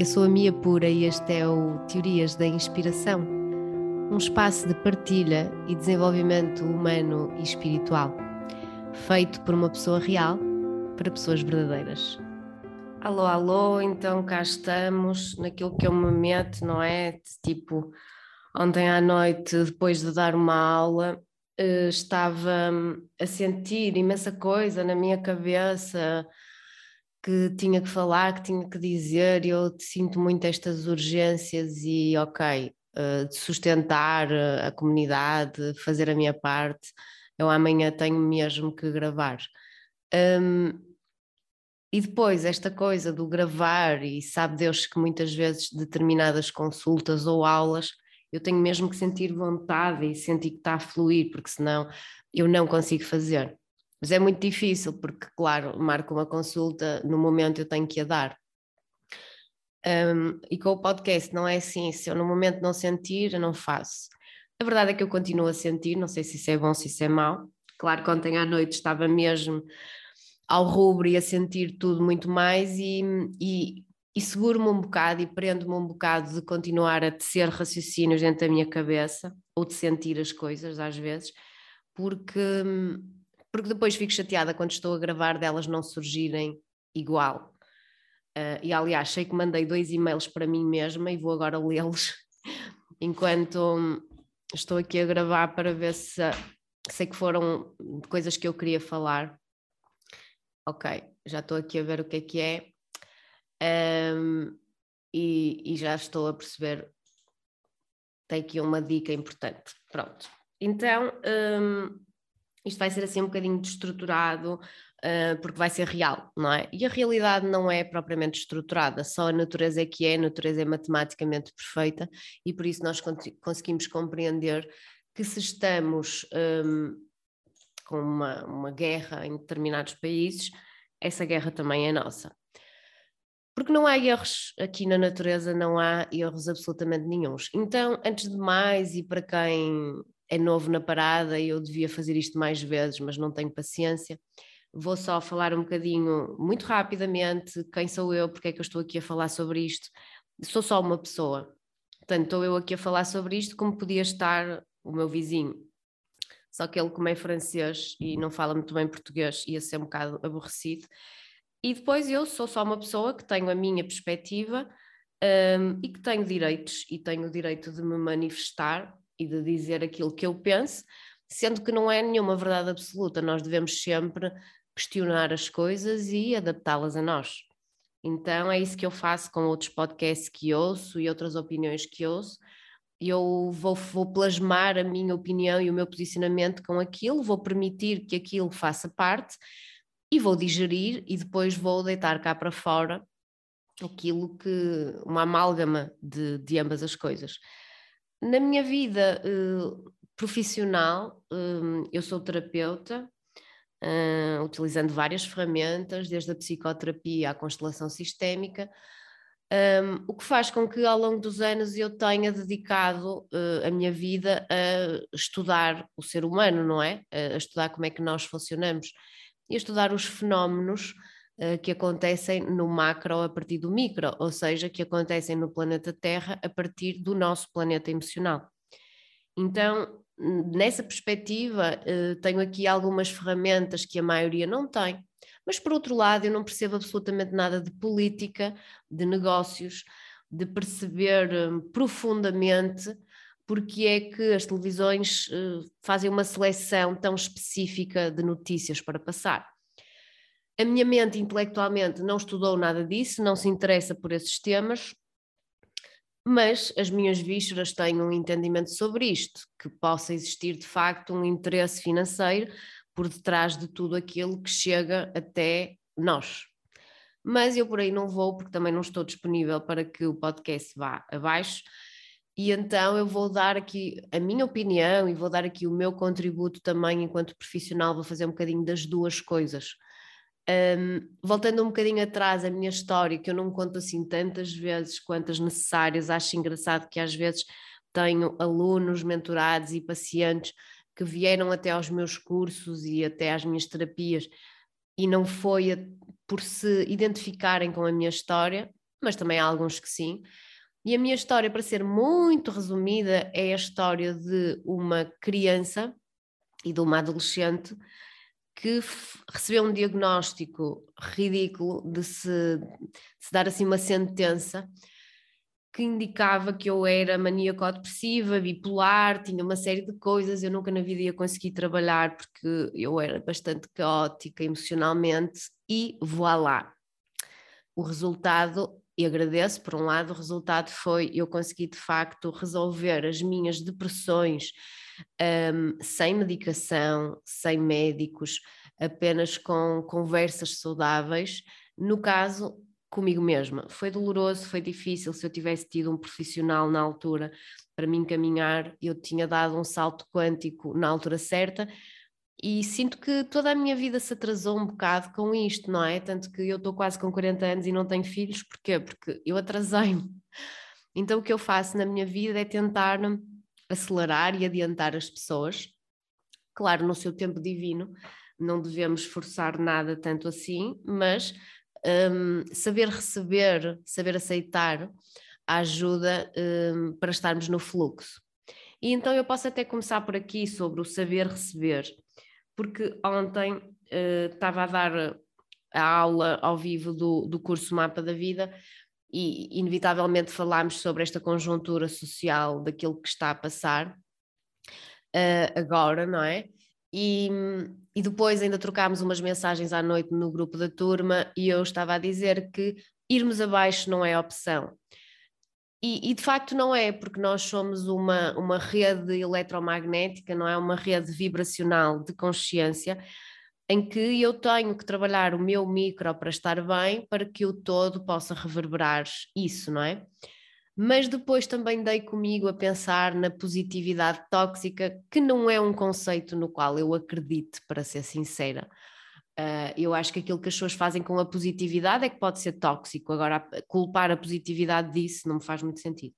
Eu sou a Mia Pura e este é o Teorias da Inspiração, um espaço de partilha e desenvolvimento humano e espiritual, feito por uma pessoa real para pessoas verdadeiras. Alô, alô, então cá estamos naquilo que eu me meto, não é? Tipo, ontem à noite, depois de dar uma aula, eh, estava hum, a sentir imensa coisa na minha cabeça que tinha que falar, que tinha que dizer, eu sinto muito estas urgências e, ok, uh, de sustentar eh, a comunidade, fazer a minha parte, eu amanhã tenho mesmo que gravar. Um, e depois, esta coisa do gravar, e sabe Deus que muitas vezes determinadas consultas ou aulas eu tenho mesmo que sentir vontade e sentir que está a fluir, porque senão eu não consigo fazer. Mas é muito difícil, porque, claro, marco uma consulta, no momento eu tenho que a dar. Um, e com o podcast não é assim, se eu no momento não sentir, eu não faço. A verdade é que eu continuo a sentir, não sei se isso é bom, se isso é mau. Claro que ontem à noite estava mesmo ao rubro e a sentir tudo muito mais e, e, e seguro-me um bocado e prendo-me um bocado de continuar a tecer raciocínios dentro da minha cabeça ou de sentir as coisas às vezes, porque hum, porque depois fico chateada quando estou a gravar delas não surgirem igual. Uh, e aliás, sei que mandei dois e-mails para mim mesma e vou agora lê-los enquanto hum, estou aqui a gravar para ver se sei que foram coisas que eu queria falar. Ok, já estou aqui a ver o que é que é. Um, e, e, já estou a perceber. Tem aqui uma dica importante. Pronto. Então, um, isto vai ser assim um bocadinho destruturado, uh, porque vai ser real, não é? E a realidade não é propriamente estruturada, só a natureza é que é, a natureza é matematicamente perfeita e por isso nós conseguimos compreender que se estamos um, com uma, uma guerra em determinados países, essa guerra também é nossa. Porque não há erros aqui na natureza, não há erros absolutamente nenhums. Então, antes de mais, e para quem é novo na parada e eu devia fazer isto mais vezes, mas não tenho paciência. Vou só falar um bocadinho, muito rapidamente, quem sou eu, porque é que eu estou aqui a falar sobre isto. Sou só uma pessoa. Portanto, estou eu aqui a falar sobre isto como podia estar o meu vizinho. Só que ele, como é francês e não fala muito bem português, ia ser um bocado aborrecido. E depois eu sou só uma pessoa que tenho a minha perspectiva um, e que tenho direitos e tenho o direito de me manifestar e de dizer aquilo que eu penso, sendo que não é nenhuma verdade absoluta, nós devemos sempre questionar as coisas e adaptá-las a nós. Então é isso que eu faço com outros podcasts que ouço e outras opiniões que ouço. Eu vou, vou plasmar a minha opinião e o meu posicionamento com aquilo, vou permitir que aquilo faça parte e vou digerir e depois vou deitar cá para fora aquilo que uma amálgama de, de ambas as coisas. Na minha vida uh, profissional, um, eu sou terapeuta, uh, utilizando várias ferramentas, desde a psicoterapia à constelação sistémica, um, o que faz com que ao longo dos anos eu tenha dedicado uh, a minha vida a estudar o ser humano, não é? A estudar como é que nós funcionamos e a estudar os fenómenos eh, que acontecem no macro a partir do micro, ou seja, que acontecem no planeta Terra a partir do nosso planeta emocional. Então, nessa perspectiva, eh, tenho aqui algumas ferramentas que a maioria não tem, mas por outro lado, eu não percebo absolutamente nada de política, de negócios, de perceber eh, profundamente porque é que as televisões fazem uma seleção tão específica de notícias para passar. A minha mente intelectualmente não estudou nada disso, não se interessa por esses temas, mas as minhas vísceras têm um entendimento sobre isto, que possa existir de facto um interesse financeiro por detrás de tudo aquilo que chega até nós. Mas eu por aí não vou, porque também não estou disponível para que o podcast vá abaixo. E então eu vou dar aqui a minha opinião e vou dar aqui o meu contributo também enquanto profissional, vou fazer um bocadinho das duas coisas. Um, voltando um bocadinho atrás, a minha história, que eu não conto assim tantas vezes quantas necessárias, acho engraçado que às vezes tenho alunos, mentorados e pacientes que vieram até aos meus cursos e até às minhas terapias e não foi a, por se identificarem com a minha história, mas também há alguns que sim. E a minha história, para ser muito resumida, é a história de uma criança e de uma adolescente que recebeu um diagnóstico ridículo de se, de se dar assim uma sentença que indicava que eu era maníaco-depressiva, bipolar, tinha uma série de coisas, eu nunca na vida ia conseguir trabalhar porque eu era bastante caótica emocionalmente e voilá. O resultado, e agradeço por um lado, o resultado foi eu consegui de facto resolver as minhas depressões um, sem medicação, sem médicos, apenas com conversas saudáveis. No caso, comigo mesma. Foi doloroso, foi difícil. Se eu tivesse tido um profissional na altura para me encaminhar, eu tinha dado um salto quântico na altura certa. E sinto que toda a minha vida se atrasou um bocado com isto, não é? Tanto que eu estou quase com 40 anos e não tenho filhos, porquê? Porque eu atrasei-me. Então o que eu faço na minha vida é tentar acelerar e adiantar as pessoas, claro, no seu tempo divino, não devemos forçar nada tanto assim, mas um, saber receber, saber aceitar a ajuda um, para estarmos no fluxo. E então eu posso até começar por aqui sobre o saber receber, porque ontem uh, estava a dar a aula ao vivo do, do curso Mapa da Vida e inevitavelmente falámos sobre esta conjuntura social daquilo que está a passar uh, agora, não é? E, e depois ainda trocámos umas mensagens à noite no grupo da turma e eu estava a dizer que irmos abaixo não é opção. E, e, de facto não é, porque nós somos uma, uma rede eletromagnética, não é? Uma rede vibracional de consciência em que eu tenho que trabalhar o meu micro para estar bem, para que o todo possa reverberar isso, não é? Mas depois também dei comigo a pensar na positividade tóxica, que não é um conceito no qual eu acredito, para ser sincera. Uh, eu acho que aquilo que as pessoas fazem com a positividade é que pode ser tóxico. Agora, culpar a positividade disso não me faz muito sentido.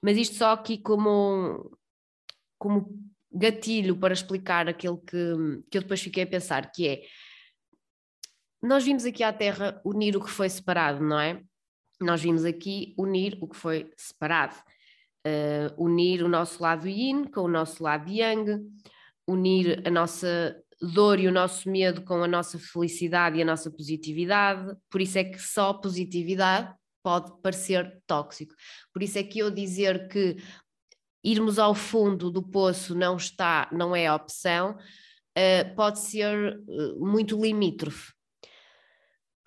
Mas isto só aqui como, como gatilho para explicar aquilo que, que eu depois fiquei a pensar, que é nós vimos aqui à Terra unir o que foi separado, não é? Nós vimos aqui unir o que foi separado. Uh, unir o nosso lado yin com o nosso lado yang, unir a nossa dor e o nosso medo com a nossa felicidade e a nossa positividade. Por isso é que só positividade pode parecer tóxico. Por isso é que eu dizer que irmos ao fundo do poço não está, não é opção, uh, pode ser uh, muito limítrofe.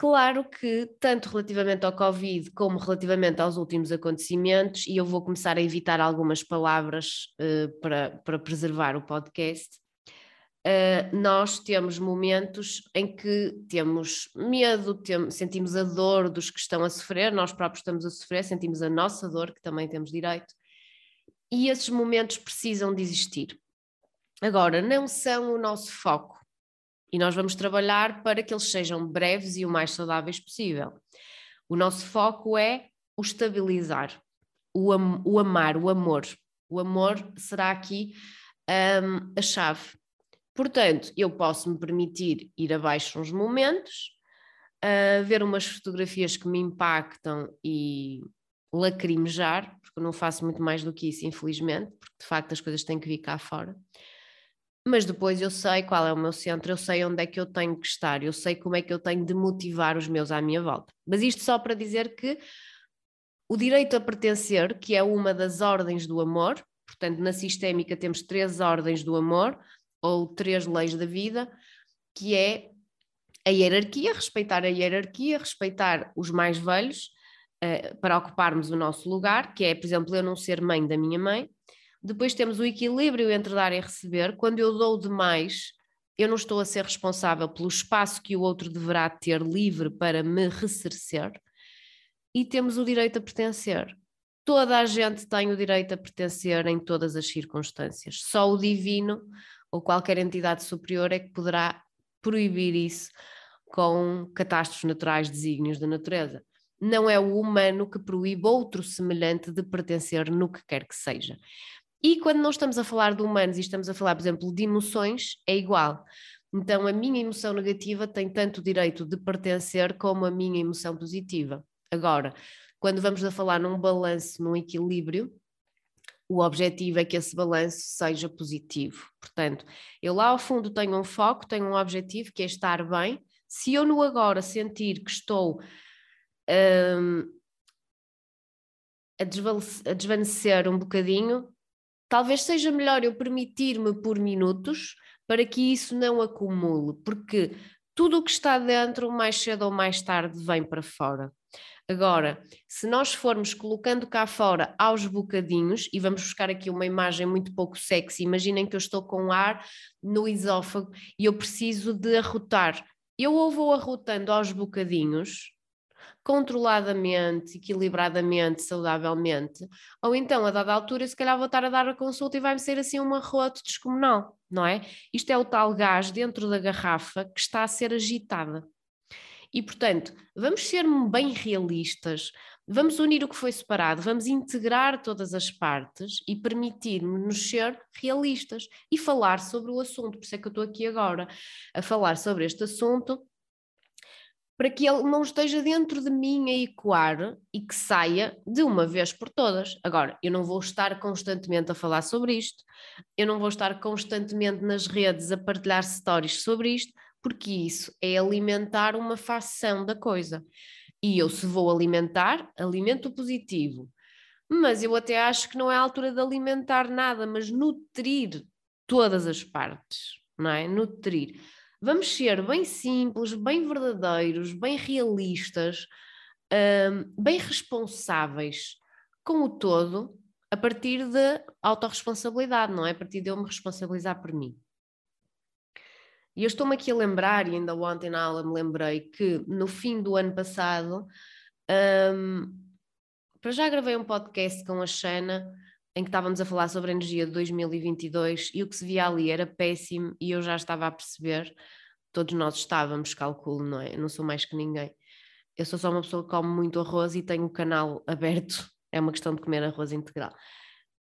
Claro que, tanto relativamente ao Covid como relativamente aos últimos acontecimentos, e eu vou começar a evitar algumas palavras uh, para, para preservar o podcast, uh, nós temos momentos em que temos medo, tem, sentimos a dor dos que estão a sofrer, nós próprios estamos a sofrer, sentimos a nossa dor, que também temos direito, e esses momentos precisam de existir. Agora, não são o nosso foco e nós vamos trabalhar para que eles sejam breves e o mais saudáveis possível. O nosso foco é o estabilizar, o, am o amar, o amor. O amor será aqui um, a chave. Portanto, eu posso me permitir ir abaixo uns momentos, uh, ver umas fotografias que me impactam e lacrimejar, porque não faço muito mais do que isso, infelizmente, porque de facto as coisas têm que vir cá fora. Mas depois eu sei qual é o meu centro, eu sei onde é que eu tenho que estar, eu sei como é que eu tenho de motivar os meus à minha volta. Mas isto só para dizer que o direito a pertencer, que é uma das ordens do amor, portanto, na sistémica temos três ordens do amor, ou três leis da vida, que é a hierarquia, respeitar a hierarquia, respeitar os mais velhos, uh, para ocuparmos o nosso lugar, que é, por exemplo, eu não ser mãe da minha mãe. Depois temos o equilíbrio entre dar e receber. Quando eu dou demais, eu não estou a ser responsável pelo espaço que o outro deverá ter livre para me ressarcer. E temos o direito a pertencer. Toda a gente tem o direito a pertencer em todas as circunstâncias. Só o divino ou qualquer entidade superior é que poderá proibir isso com catástrofes naturais, desígnios da natureza não é o humano que proíbe outro semelhante de pertencer no que quer que seja. E quando não estamos a falar de humanos e estamos a falar, por exemplo, de emoções, é igual. Então, a minha emoção negativa tem tanto direito de pertencer como a minha emoção positiva. Agora, quando vamos a falar num balanço, num equilíbrio, o objetivo é que esse balanço seja positivo. Portanto, eu lá ao fundo tenho um foco, tenho um objetivo que é estar bem. Se eu no agora sentir que estou um, a, desvanecer um bocadinho, talvez seja melhor eu permitir-me por minutos para que isso não acumule, porque tudo o que está dentro, mais cedo ou mais tarde, vem para fora. Agora, se nós formos colocando cá fora aos bocadinhos, e vamos buscar aqui uma imagem muito pouco sexy, imaginem que eu estou com ar no esófago e eu preciso de arrotar. Eu ou vou arrotando aos bocadinhos, controladamente, equilibradamente, saudavelmente, ou então, a dada altura, se calhar vou estar a dar a consulta e vai-me ser assim um arroto descomunal, não é? Isto é o tal gás dentro da garrafa que está a ser agitada. E, portanto, vamos ser bem realistas, vamos unir o que foi separado, vamos integrar todas as partes e permitir-nos ser realistas e falar sobre o assunto. Por isso é que eu estou aqui agora a falar sobre este assunto para que ele não esteja dentro de mim a ecoar e que saia de uma vez por todas. Agora, eu não vou estar constantemente a falar sobre isto, eu não vou estar constantemente nas redes a partilhar stories sobre isto, porque isso é alimentar uma facção da coisa. E eu, se vou alimentar, alimento positivo. Mas eu até acho que não é a altura de alimentar nada, mas nutrir todas as partes, não é? Nutrir. Vamos ser bem simples, bem verdadeiros, bem realistas, um, bem responsáveis com o todo, a partir de autorresponsabilidade, não é? A partir de eu me responsabilizar por mim. E eu estou-me aqui a lembrar, e ainda ontem na aula me lembrei, que no fim do ano passado, um, para já gravei um podcast com a Xana em que estávamos a falar sobre a energia de 2022 e o que se via ali era péssimo e eu já estava a perceber, todos nós estávamos, calculo, não é? Eu não sou mais que ninguém. Eu sou só uma pessoa que come muito arroz e tenho o canal aberto, é uma questão de comer arroz integral.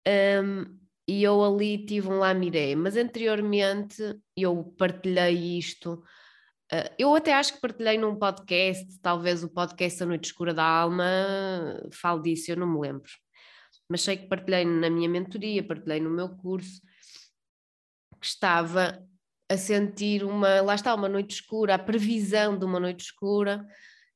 Um, e eu ali tive um lamiré, mas anteriormente eu partilhei isto. Uh, eu até acho que partilhei num podcast, talvez o podcast A Noite Escura da Alma, falo disso, eu não me lembro mas sei que partilhei na minha mentoria, partilhei no meu curso, que estava a sentir uma, lá está, uma noite escura, a previsão de uma noite escura,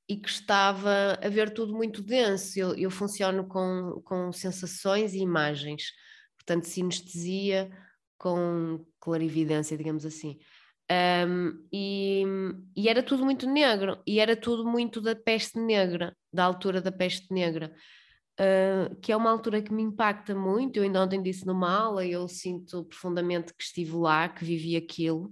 e que estava a ver tudo muito denso. Eu, eu funciono com, com sensações e imagens, portanto, sinestesia com clarividência, digamos assim. Um, e, e, era tudo muito negro, e era tudo muito da peste negra, da altura da peste negra uh, que é uma altura que me impacta muito. Eu ainda ontem disse numa aula, eu sinto profundamente que estive lá, que vivi aquilo.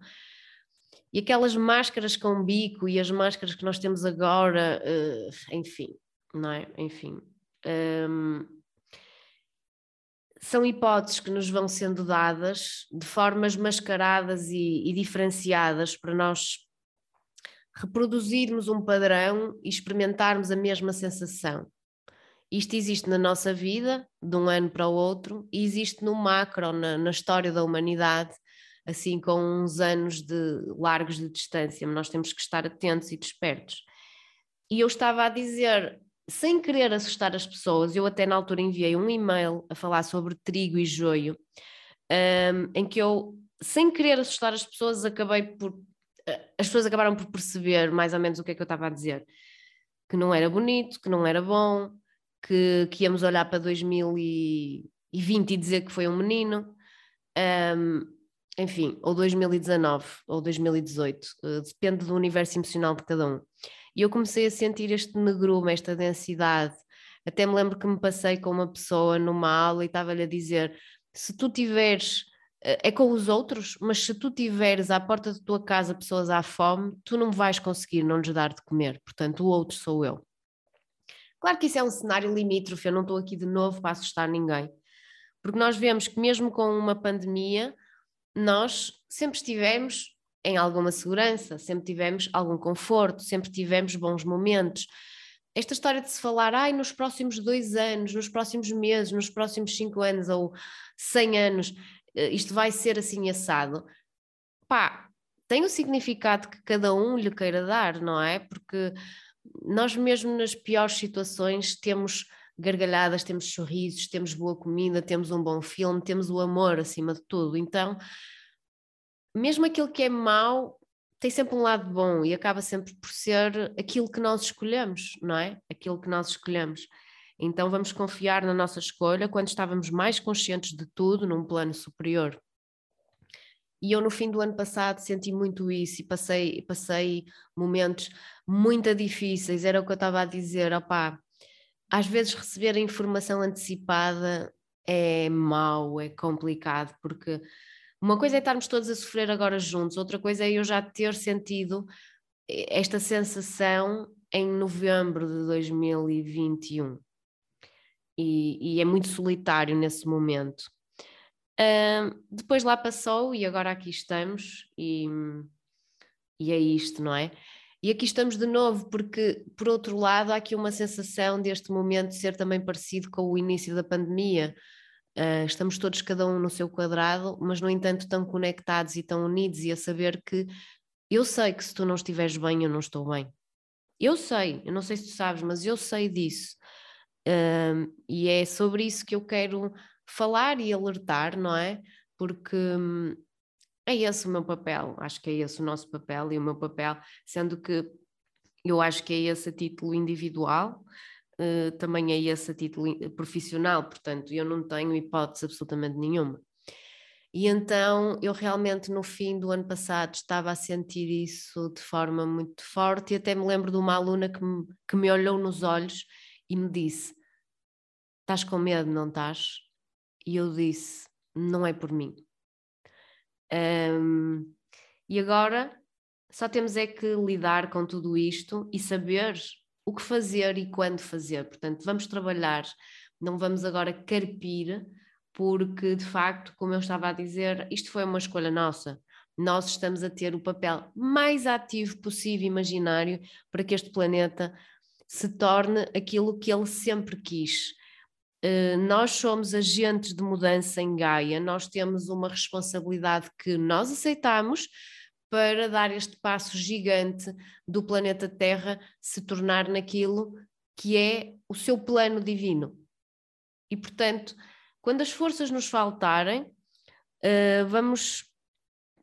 E aquelas máscaras com bico e as máscaras que nós temos agora, uh, enfim, não é? Enfim. Um, são hipóteses que nos vão sendo dadas de formas mascaradas e, e diferenciadas para nós reproduzirmos um padrão e experimentarmos a mesma sensação. Isto existe na nossa vida, de um ano para o outro, e existe no macro, na, na história da humanidade, assim com uns anos de largos de distância, nós temos que estar atentos e despertos. E eu estava a dizer, sem querer assustar as pessoas, eu até na altura enviei um e-mail a falar sobre trigo e joio, um, em que eu, sem querer assustar as pessoas, acabei por. As pessoas acabaram por perceber mais ou menos o que é que eu estava a dizer. Que não era bonito, que não era bom, que, que íamos olhar para 2020 e dizer que foi um menino, um, enfim, ou 2019 ou 2018, uh, eh, depende do universo emocional de cada um. E eu comecei a sentir este negrume, esta densidade. Até me lembro que me passei com uma pessoa numa aula e estava-lhe a dizer: se tu tiveres eh, é com os outros, mas se tu tiveres à porta da tua casa pessoas à fome, tu não vais conseguir não lhes dar de comer, portanto, o outro sou eu. Claro que isso é um cenário limítrofe, eu não estou aqui de novo para assustar ninguém, porque nós vemos que mesmo com uma pandemia, nós sempre estivemos em alguma segurança, sempre tivemos algum conforto, sempre tivemos bons momentos. Esta história de se falar, ai, nos próximos dois anos, nos próximos meses, nos próximos cinco anos ou cem anos, eh, isto vai ser assim assado, pá, tem o significado que cada um lhe queira dar, não é? Porque nós mesmo nas piores situações temos gargalhadas, temos sorrisos, temos boa comida, temos um bom filme, temos o amor acima de tudo. Então, mesmo aquilo que é mau tem sempre um lado bom e acaba sempre por ser aquilo que nós escolhemos, não é? Aquilo que nós escolhemos. Então vamos confiar na nossa escolha quando estávamos mais conscientes de tudo num plano superior. E eu no fim do ano passado senti muito isso e passei, passei momentos muito difíceis, era o que eu estava a dizer, opá, às vezes receber a informação antecipada é mau, é complicado, porque uma coisa é estarmos todos a sofrer agora juntos, outra coisa é eu já ter sentido esta sensação em novembro de 2021. E, e é muito solitário nesse momento. Depois lá passou e agora aqui estamos, e, e é isto, não é? E aqui estamos de novo, porque, por outro lado, há aqui uma sensação deste momento ser também parecido com o início da pandemia. Uh, estamos todos, cada um no seu quadrado, mas, no entanto, tão conectados e tão unidos, e a saber que eu sei que se tu não estiveres bem, eu não estou bem. Eu sei, eu não sei se tu sabes, mas eu sei disso. Uh, e é sobre isso que eu quero falar e alertar, não é? Porque hum, é esse o meu papel, acho que é esse o nosso papel e o meu papel, sendo que eu acho que é esse a título individual, uh, também é esse a título profissional, portanto, eu não tenho hipótese absolutamente nenhuma. E então eu realmente no fim do ano passado estava a sentir isso de forma muito forte e até me lembro de uma aluna que me, que me olhou nos olhos e me disse: Estás com medo, não estás? E eu disse: Não é por mim. Um, e agora só temos é que lidar com tudo isto e saber o que fazer e quando fazer. Portanto, vamos trabalhar, não vamos agora carpir, porque de facto, como eu estava a dizer, isto foi uma escolha nossa. Nós estamos a ter o papel mais ativo possível, imaginário, para que este planeta se torne aquilo que ele sempre quis. Eh, nós somos agentes de mudança em Gaia, nós temos uma responsabilidade que nós aceitamos para dar este passo gigante do planeta Terra se tornar naquilo que é o seu plano divino. E, portanto, quando as forças nos faltarem, uh, vamos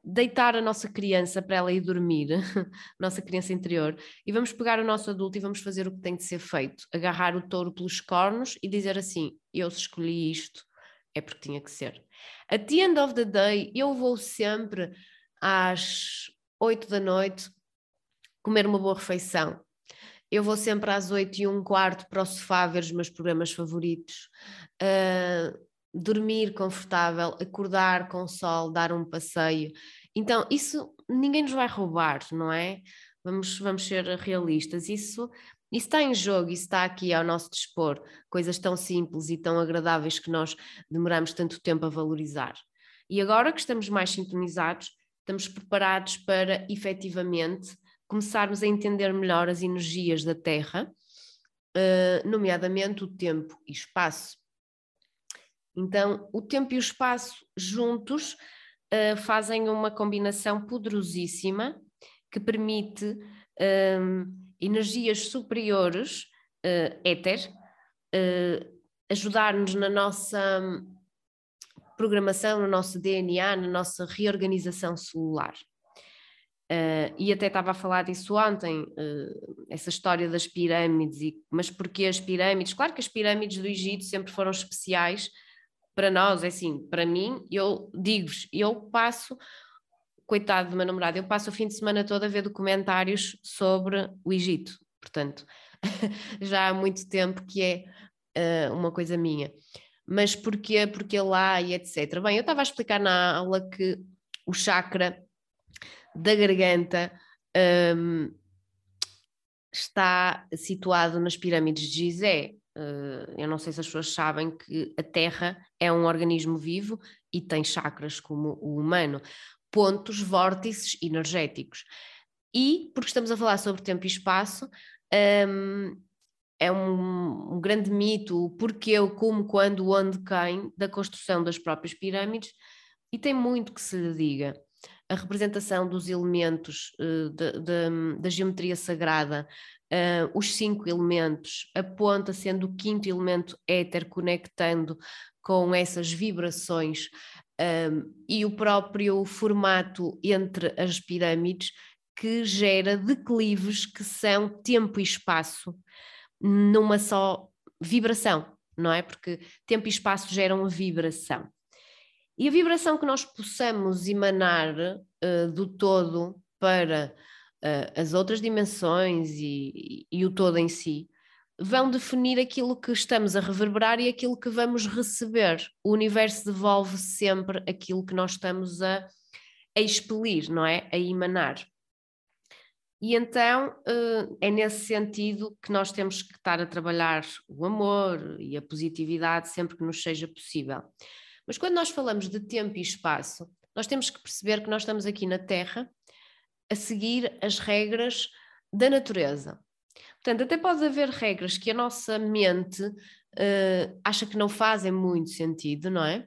deitar a nossa criança para ela ir dormir, nossa criança interior, e vamos pegar o nosso adulto e vamos fazer o que tem de ser feito, agarrar o touro pelos cornos e dizer assim: eu escolhi isto, é porque tinha que ser. At the end of the day, eu vou sempre às oito da noite comer uma boa refeição. Eu vou sempre às oito e um quarto para o sofá ver os meus programas favoritos. Uh, dormir confortável, acordar com o sol, dar um passeio. Então, isso ninguém nos vai roubar, não é? Vamos, vamos ser realistas. Isso, isso está em jogo, isso está aqui ao nosso dispor. Coisas tão simples e tão agradáveis que nós demoramos tanto tempo a valorizar. E agora que estamos mais sintonizados, estamos preparados para efetivamente começarmos a entender melhor as energias da Terra, uh, nomeadamente o tempo e espaço. Então, o tempo e o espaço juntos uh, fazem uma combinação poderosíssima que permite uh, energias superiores, uh, éter, uh, ajudar-nos na nossa programação, no nosso DNA, na nossa reorganização celular. Uh, e até estava a falar disso ontem, uh, essa história das pirâmides, e, mas porquê as pirâmides? Claro que as pirâmides do Egito sempre foram especiais, para nós, é assim, para mim, eu digo-vos, eu passo, coitado do meu namorado, eu passo o fim de semana todo a ver documentários sobre o Egito, portanto, já há muito tempo que é uh, uma coisa minha. Mas porquê? Porque lá e etc. Bem, eu estava a explicar na aula que o chakra da garganta um, está situado nas pirâmides de Gizé, eu não sei se as pessoas sabem que a Terra é um organismo vivo e tem chakras como o humano, pontos, vórtices energéticos. E, porque estamos a falar sobre tempo e espaço, um, é um, um, grande mito o porquê, o como, quando, onde, quem da construção das próprias pirâmides, e tem muito que se lhe diga. a representação dos elementos uh, de, de, da geometria sagrada, uh, os cinco elementos, a ponta sendo o quinto elemento éter, conectando com essas vibrações, um, e o próprio formato entre as pirâmides, que gera declives que são tempo e espaço numa só vibração, não é? Porque tempo e espaço geram vibração. E a vibração que nós possamos emanar uh, do todo para uh, as outras dimensões e, e, o todo em si vão definir aquilo que estamos a reverberar e aquilo que vamos receber. O universo devolve sempre aquilo que nós estamos a, a expelir, não é? A emanar. E então uh, é nesse sentido que nós temos que estar a trabalhar o amor e a positividade sempre que nos seja possível. Mas quando nós falamos de tempo e espaço, nós temos que perceber que nós estamos aqui na Terra a seguir as regras da natureza. Portanto, até pode haver regras que a nossa mente uh, acha que não fazem muito sentido, não é?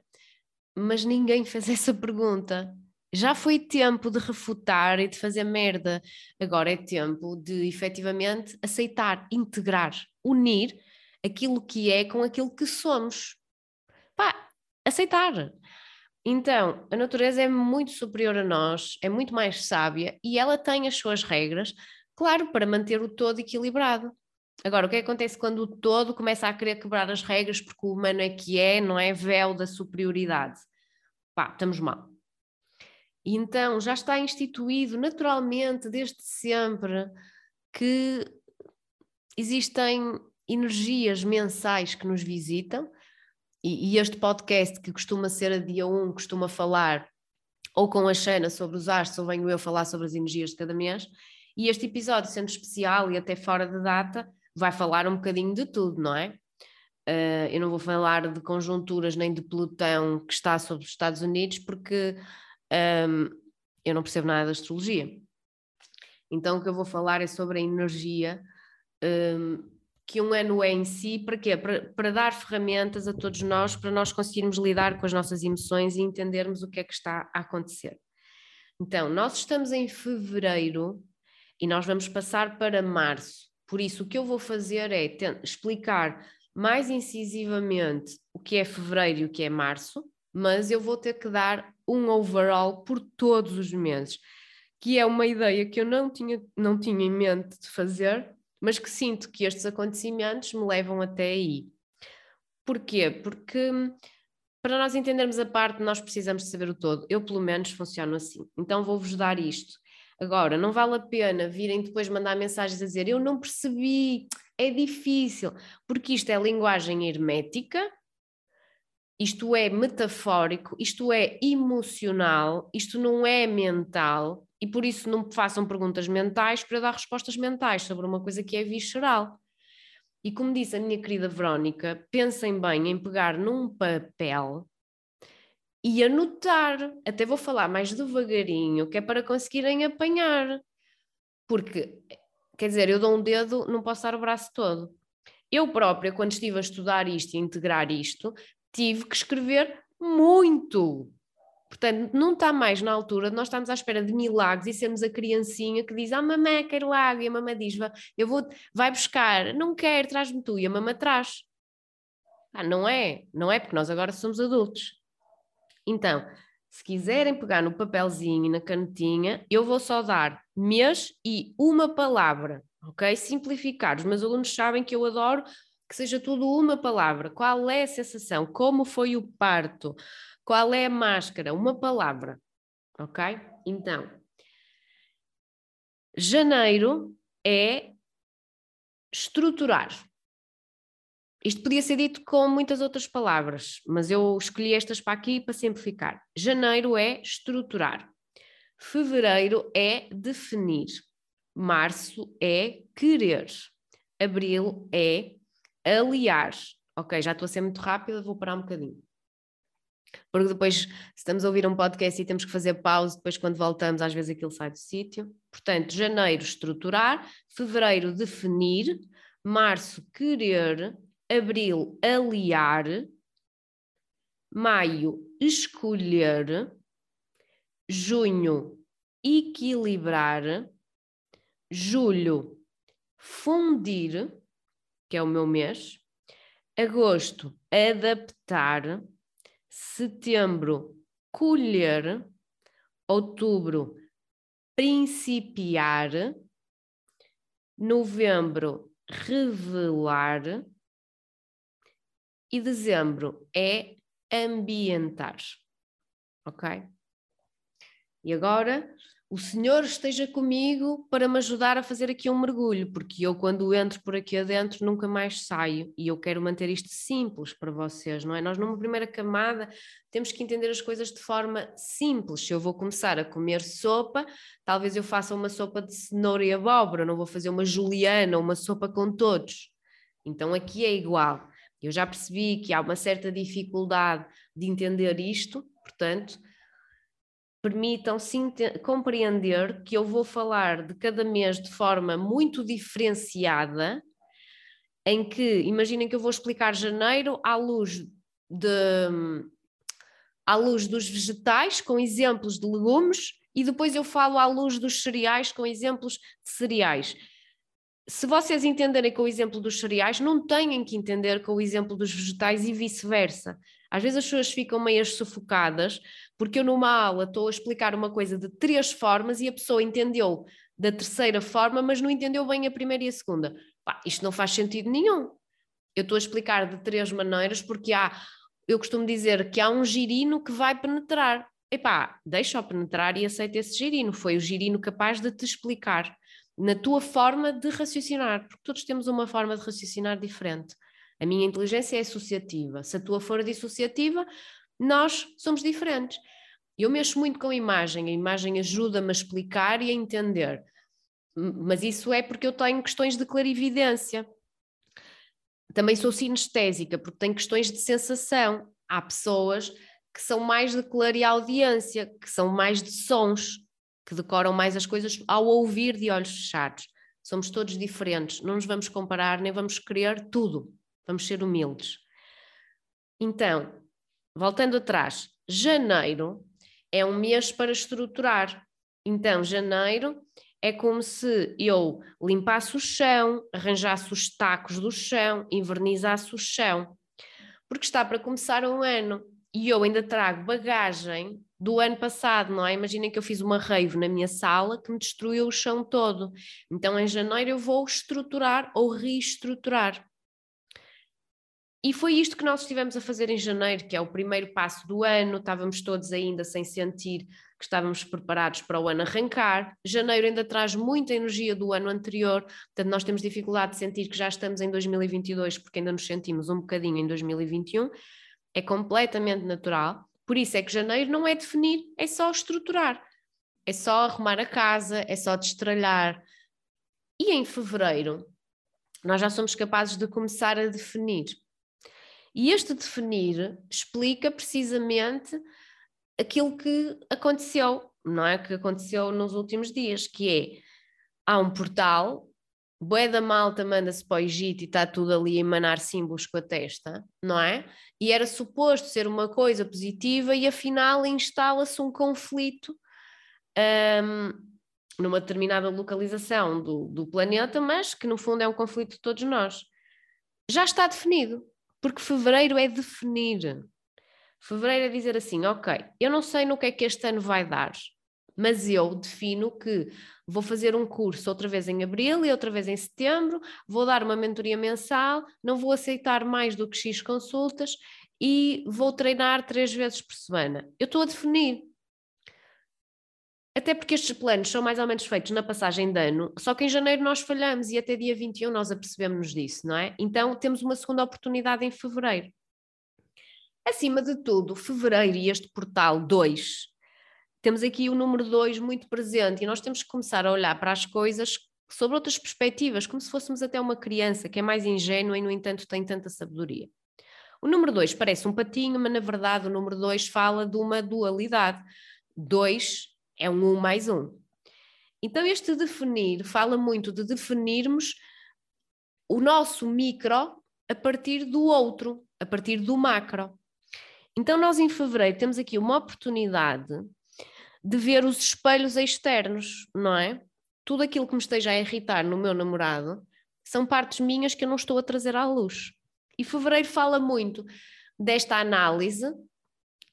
Mas ninguém fez essa pergunta. Já foi tempo de refutar e de fazer merda. Agora é tempo de efetivamente aceitar, integrar, unir aquilo que é com aquilo que somos. Pá, aceitar. Então, a natureza é muito superior a nós, é muito mais sábia e ela tem as suas regras, claro, para manter o todo equilibrado. Agora, o que acontece quando o todo começa a querer quebrar as regras porque o humano é que é, não é véu da superioridade? Pá, estamos mal. Então, já está instituído naturalmente, desde sempre, que existem energias mensais que nos visitam e, e, este podcast que costuma ser a dia 1, um, costuma falar ou com a Xana sobre os astros, ou venho eu falar sobre as energias de cada mês, e este episódio, sendo especial e até fora de data, vai falar um bocadinho de tudo, não é? Uh, eu não vou falar de conjunturas nem de Plutão que está sobre os Estados Unidos, porque um, eu não percebo nada da astrologia. Então, o que eu vou falar é sobre a energia um, que um ano é em si, para quê? Para, para dar ferramentas a todos nós, para nós conseguirmos lidar com as nossas emoções e entendermos o que é que está a acontecer. Então, nós estamos em fevereiro e nós vamos passar para março. Por isso, o que eu vou fazer é explicar mais incisivamente o que é fevereiro e o que é março, mas eu vou ter que dar um overall por todos os meses, que é uma ideia que eu não tinha, não tinha em mente de fazer, mas que sinto que estes acontecimentos me levam até aí. Porquê? Porque hum, para nós entendermos a parte, nós precisamos de saber o todo. Eu, pelo menos, funciono assim. Então, vou-vos dar isto. Agora, não vale a pena virem depois mandar mensagens a dizer eu não percebi, é difícil, porque isto é linguagem hermética, isto é metafórico, isto é emocional, isto não é mental, e por isso não façam perguntas mentais para dar respostas mentais sobre uma coisa que é visceral. E como disse a minha querida Verónica, pensem bem em pegar num papel e anotar. Até vou falar mais devagarinho, que é para conseguirem apanhar. Porque, quer dizer, eu dou um dedo, não posso dar o braço todo. Eu própria, quando estive a estudar isto e integrar isto, tive que escrever muito. Portanto, não está mais na altura de nós estarmos à espera de milagres e sermos a criancinha que diz: Ah, mamãe, quero água. E a mamãe diz: Eu vou, vai buscar. Não quero, traz-me tu. E a mamãe traz. Ah, não é, não é, porque nós agora somos adultos. Então, se quiserem pegar no papelzinho e na canetinha, eu vou só dar mês e uma palavra, ok? Simplificar. Os meus alunos sabem que eu adoro que seja tudo uma palavra. Qual é a sensação? Como foi o parto? Qual é a máscara? Uma palavra, ok? Então, janeiro é estruturar. Isto podia ser dito com muitas outras palavras, mas eu escolhi estas para aqui para simplificar. Janeiro é estruturar. Fevereiro é definir. Março é querer. Abril é aliar. Ok, já estou a ser muito rápida, vou parar um bocadinho. Porque depois, se estamos a ouvir um podcast e temos que fazer pausa, depois quando voltamos, às vezes aquilo sai do sítio. Portanto, janeiro, estruturar, fevereiro, definir, março, querer, abril, aliar, maio, escolher, junho, equilibrar, julho, fundir, que é o meu mês, agosto, adaptar, setembro, colher, outubro, principiar, novembro, revelar. E dezembro é ambientar. Ok? E agora o Senhor esteja comigo para me ajudar a fazer aqui um mergulho, porque eu, quando entro por aqui adentro, nunca mais saio e eu quero manter isto simples para vocês, não é? Nós, numa primeira camada, temos que entender as coisas de forma simples. Se eu vou começar a comer sopa, talvez eu faça uma sopa de cenoura e abóbora, não vou fazer uma juliana, uma sopa com todos. Então aqui é igual. Eu já percebi que há uma certa dificuldade de entender isto, portanto permitam-se compreender que eu vou falar de cada mês de forma muito diferenciada, em que, imaginem que eu vou explicar janeiro à luz de à luz dos vegetais, com exemplos de legumes, e depois eu falo à luz dos cereais, com exemplos de cereais. Se vocês entenderem com o exemplo dos cereais, não têm que entender com o exemplo dos vegetais e vice-versa. Às vezes as pessoas ficam meias sufocadas porque eu numa aula estou a explicar uma coisa de três formas e a pessoa entendeu da terceira forma, mas não entendeu bem a primeira e a segunda. Pá, isto não faz sentido nenhum. Eu estou a explicar de três maneiras porque há, eu costumo dizer que há um girino que vai penetrar. Epá, deixa-o penetrar e aceita esse girino. Foi o girino capaz de te explicar na tua forma de raciocinar, porque todos temos uma forma de raciocinar diferente. A minha inteligência é associativa. Se a tua for dissociativa, nós somos diferentes. Eu mexo muito com a imagem, a imagem ajuda-me a explicar e a entender. Mas isso é porque eu tenho questões de clarividência. Também sou sinestésica, porque tenho questões de sensação. Há pessoas que são mais de clareaudiência, que são mais de sons, que decoram mais as coisas ao ouvir de olhos fechados. Somos todos diferentes, não nos vamos comparar, nem vamos querer tudo. Vamos ser humildes. Então, voltando atrás, janeiro é um mês para estruturar. Então, janeiro é como se eu limpasse o chão, arranjasse os tacos do chão, invernizasse o chão. Porque está para começar um ano e eu ainda trago bagagem do ano passado, não é? Imaginem que eu fiz uma rave na minha sala que me destruiu o chão todo. Então, em janeiro, eu vou estruturar ou reestruturar. E foi isto que nós estivemos a fazer em janeiro, que é o primeiro passo do ano, estávamos todos ainda sem sentir que estávamos preparados para o ano arrancar. Janeiro ainda traz muita energia do ano anterior, portanto, nós temos dificuldade de sentir que já estamos em 2022, porque ainda nos sentimos um bocadinho em 2021. É completamente natural. Por isso é que janeiro não é definir, é só estruturar, é só arrumar a casa, é só destralhar. E em fevereiro, nós já somos capazes de começar a definir. E este definir explica precisamente aquilo que aconteceu, não é? Que aconteceu nos últimos dias, que é há um portal, bué da malta manda-se para o Egito e está tudo ali a emanar símbolos com a testa, não é? E era suposto ser uma coisa positiva e afinal instala-se um conflito um, numa determinada localização do, do planeta, mas que no fundo é um conflito de todos nós. Já está definido, porque fevereiro é definir. Fevereiro é dizer assim: ok, eu não sei no que é que este ano vai dar, mas eu defino que vou fazer um curso outra vez em abril e outra vez em setembro, vou dar uma mentoria mensal, não vou aceitar mais do que X consultas e vou treinar três vezes por semana. Eu estou a definir. Até porque estes planos são mais ou menos feitos na passagem de ano, só que em janeiro nós falhamos e até dia 21 nós apercebemos disso, não é? Então temos uma segunda oportunidade em fevereiro. Acima de tudo, fevereiro e este portal 2, temos aqui o número 2 muito presente e nós temos que começar a olhar para as coisas sobre outras perspectivas, como se fôssemos até uma criança que é mais ingênua e, no entanto, tem tanta sabedoria. O número 2 parece um patinho, mas na verdade o número 2 fala de uma dualidade. 2 é um 1 mais 1. Então, este definir fala muito de definirmos o nosso micro a partir do outro, a partir do macro. Então, nós em fevereiro temos aqui uma oportunidade de ver os espelhos externos, não é? Tudo aquilo que me esteja a irritar no meu namorado são partes minhas que eu não estou a trazer à luz. E fevereiro fala muito desta análise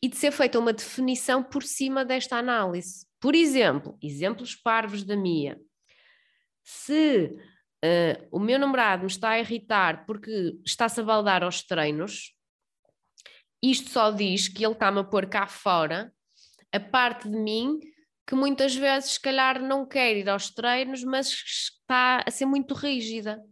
e de ser feita uma definição por cima desta análise. Por exemplo, exemplos parvos da minha. Se uh, o meu namorado me está a irritar porque está-se a baldar aos treinos, isto só diz que ele está-me a pôr cá fora a parte de mim que muitas vezes, se calhar, não quer ir aos treinos, mas está a ser muito rígida.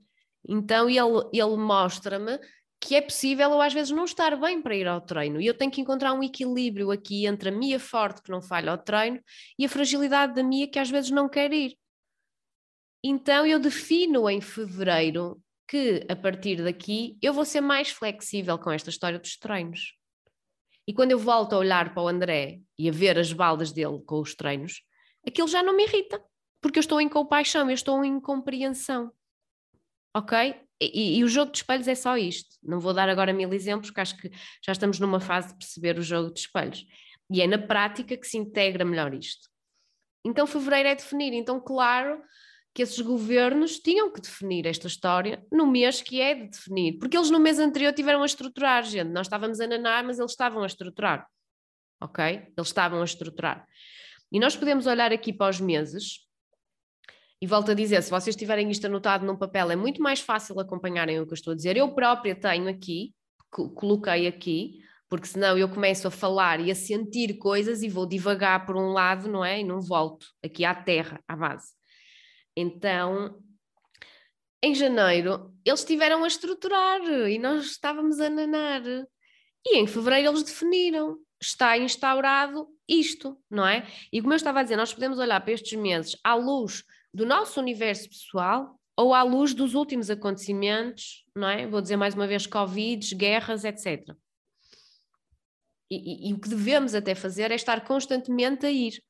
Então ele, ele mostra-me que é possível eu às vezes não estar bem para ir ao treino e eu tenho que encontrar um equilíbrio aqui entre a Mia forte que não falha ao treino e a fragilidade da Mia que às vezes não quer ir. Então eu defino em fevereiro que a partir daqui eu vou ser mais flexível com esta história dos treinos. E quando eu volto a olhar para o André e a ver as baldas dele com os treinos, aquilo já não me irrita, porque eu estou em compaixão, eu estou em compreensão. Ok? E, e, o jogo de espelhos é só isto. Não vou dar agora mil exemplos, porque acho que já estamos numa fase de perceber o jogo de espelhos. E é na prática que se integra melhor isto. Então, fevereiro é definir. Então, claro que esses governos tinham que definir esta história no mês que é de definir, porque eles no mês anterior tiveram a estruturar, gente. Nós estávamos a nanar, mas eles estavam a estruturar. Ok? Eles estavam a estruturar. E nós podemos olhar aqui para os meses e volto a dizer, se vocês tiverem isto anotado num papel, é muito mais fácil acompanharem o que eu estou a dizer. Eu própria tenho aqui, coloquei aqui, porque senão eu começo a falar e a sentir coisas e vou divagar por um lado, não é? E não volto aqui à terra, à base. Então, em janeiro, eles tiveram a estruturar e nós estávamos a nanar. E em fevereiro eles definiram. Está instaurado isto, não é? E como eu estava a dizer, nós podemos olhar para estes meses à luz do nosso universo pessoal ou à luz dos últimos acontecimentos, não é? Vou dizer mais uma vez, Covid, guerras, etc. E, e, e o que devemos até fazer é estar constantemente a ir.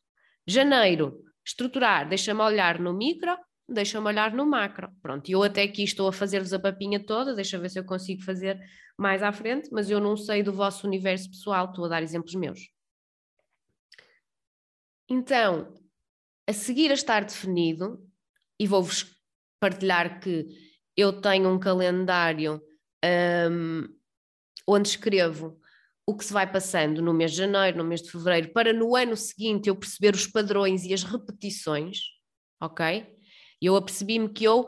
Janeiro, estruturar, deixa-me olhar no micro, deixa-me olhar no macro. Pronto, eu até aqui estou a fazer-vos a papinha toda, deixa ver se eu consigo fazer mais à frente, mas eu não sei do vosso universo pessoal, estou a dar exemplos meus. Então, a seguir a estar definido, e vou-vos partilhar que eu tenho um calendário um, onde escrevo o que se vai passando no mês de janeiro, no mês de fevereiro, para no ano seguinte eu perceber os padrões e as repetições, ok? Eu apercebi-me que eu,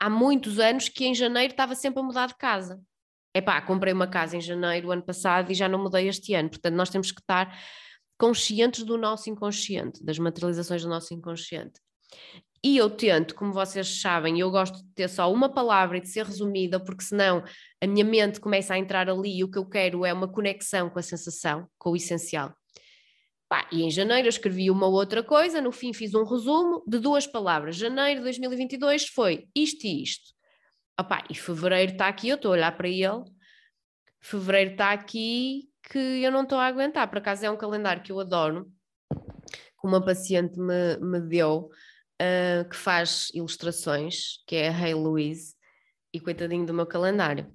há muitos anos, que em janeiro estava sempre a mudar de casa. Epá, comprei uma casa em janeiro, ano passado, e já não mudei este ano. Portanto, nós temos que estar conscientes do nosso inconsciente, das materializações do nosso inconsciente. E eu tento, como vocês sabem, eu gosto de ter só uma palavra e de ser resumida, porque senão a minha mente começa a entrar ali e o que eu quero é uma conexão com a sensação, com o essencial. Pá, e em janeiro eu escrevi uma outra coisa, no fim fiz um resumo de duas palavras. Janeiro de 2022 foi isto e isto. Opá, e fevereiro está aqui, eu estou a olhar para ele. Fevereiro está aqui que eu não estou a aguentar. Por acaso é um calendário que eu adoro, que uma paciente me, me deu, uh, que faz ilustrações, que é a Hey Louise, e coitadinho do meu calendário.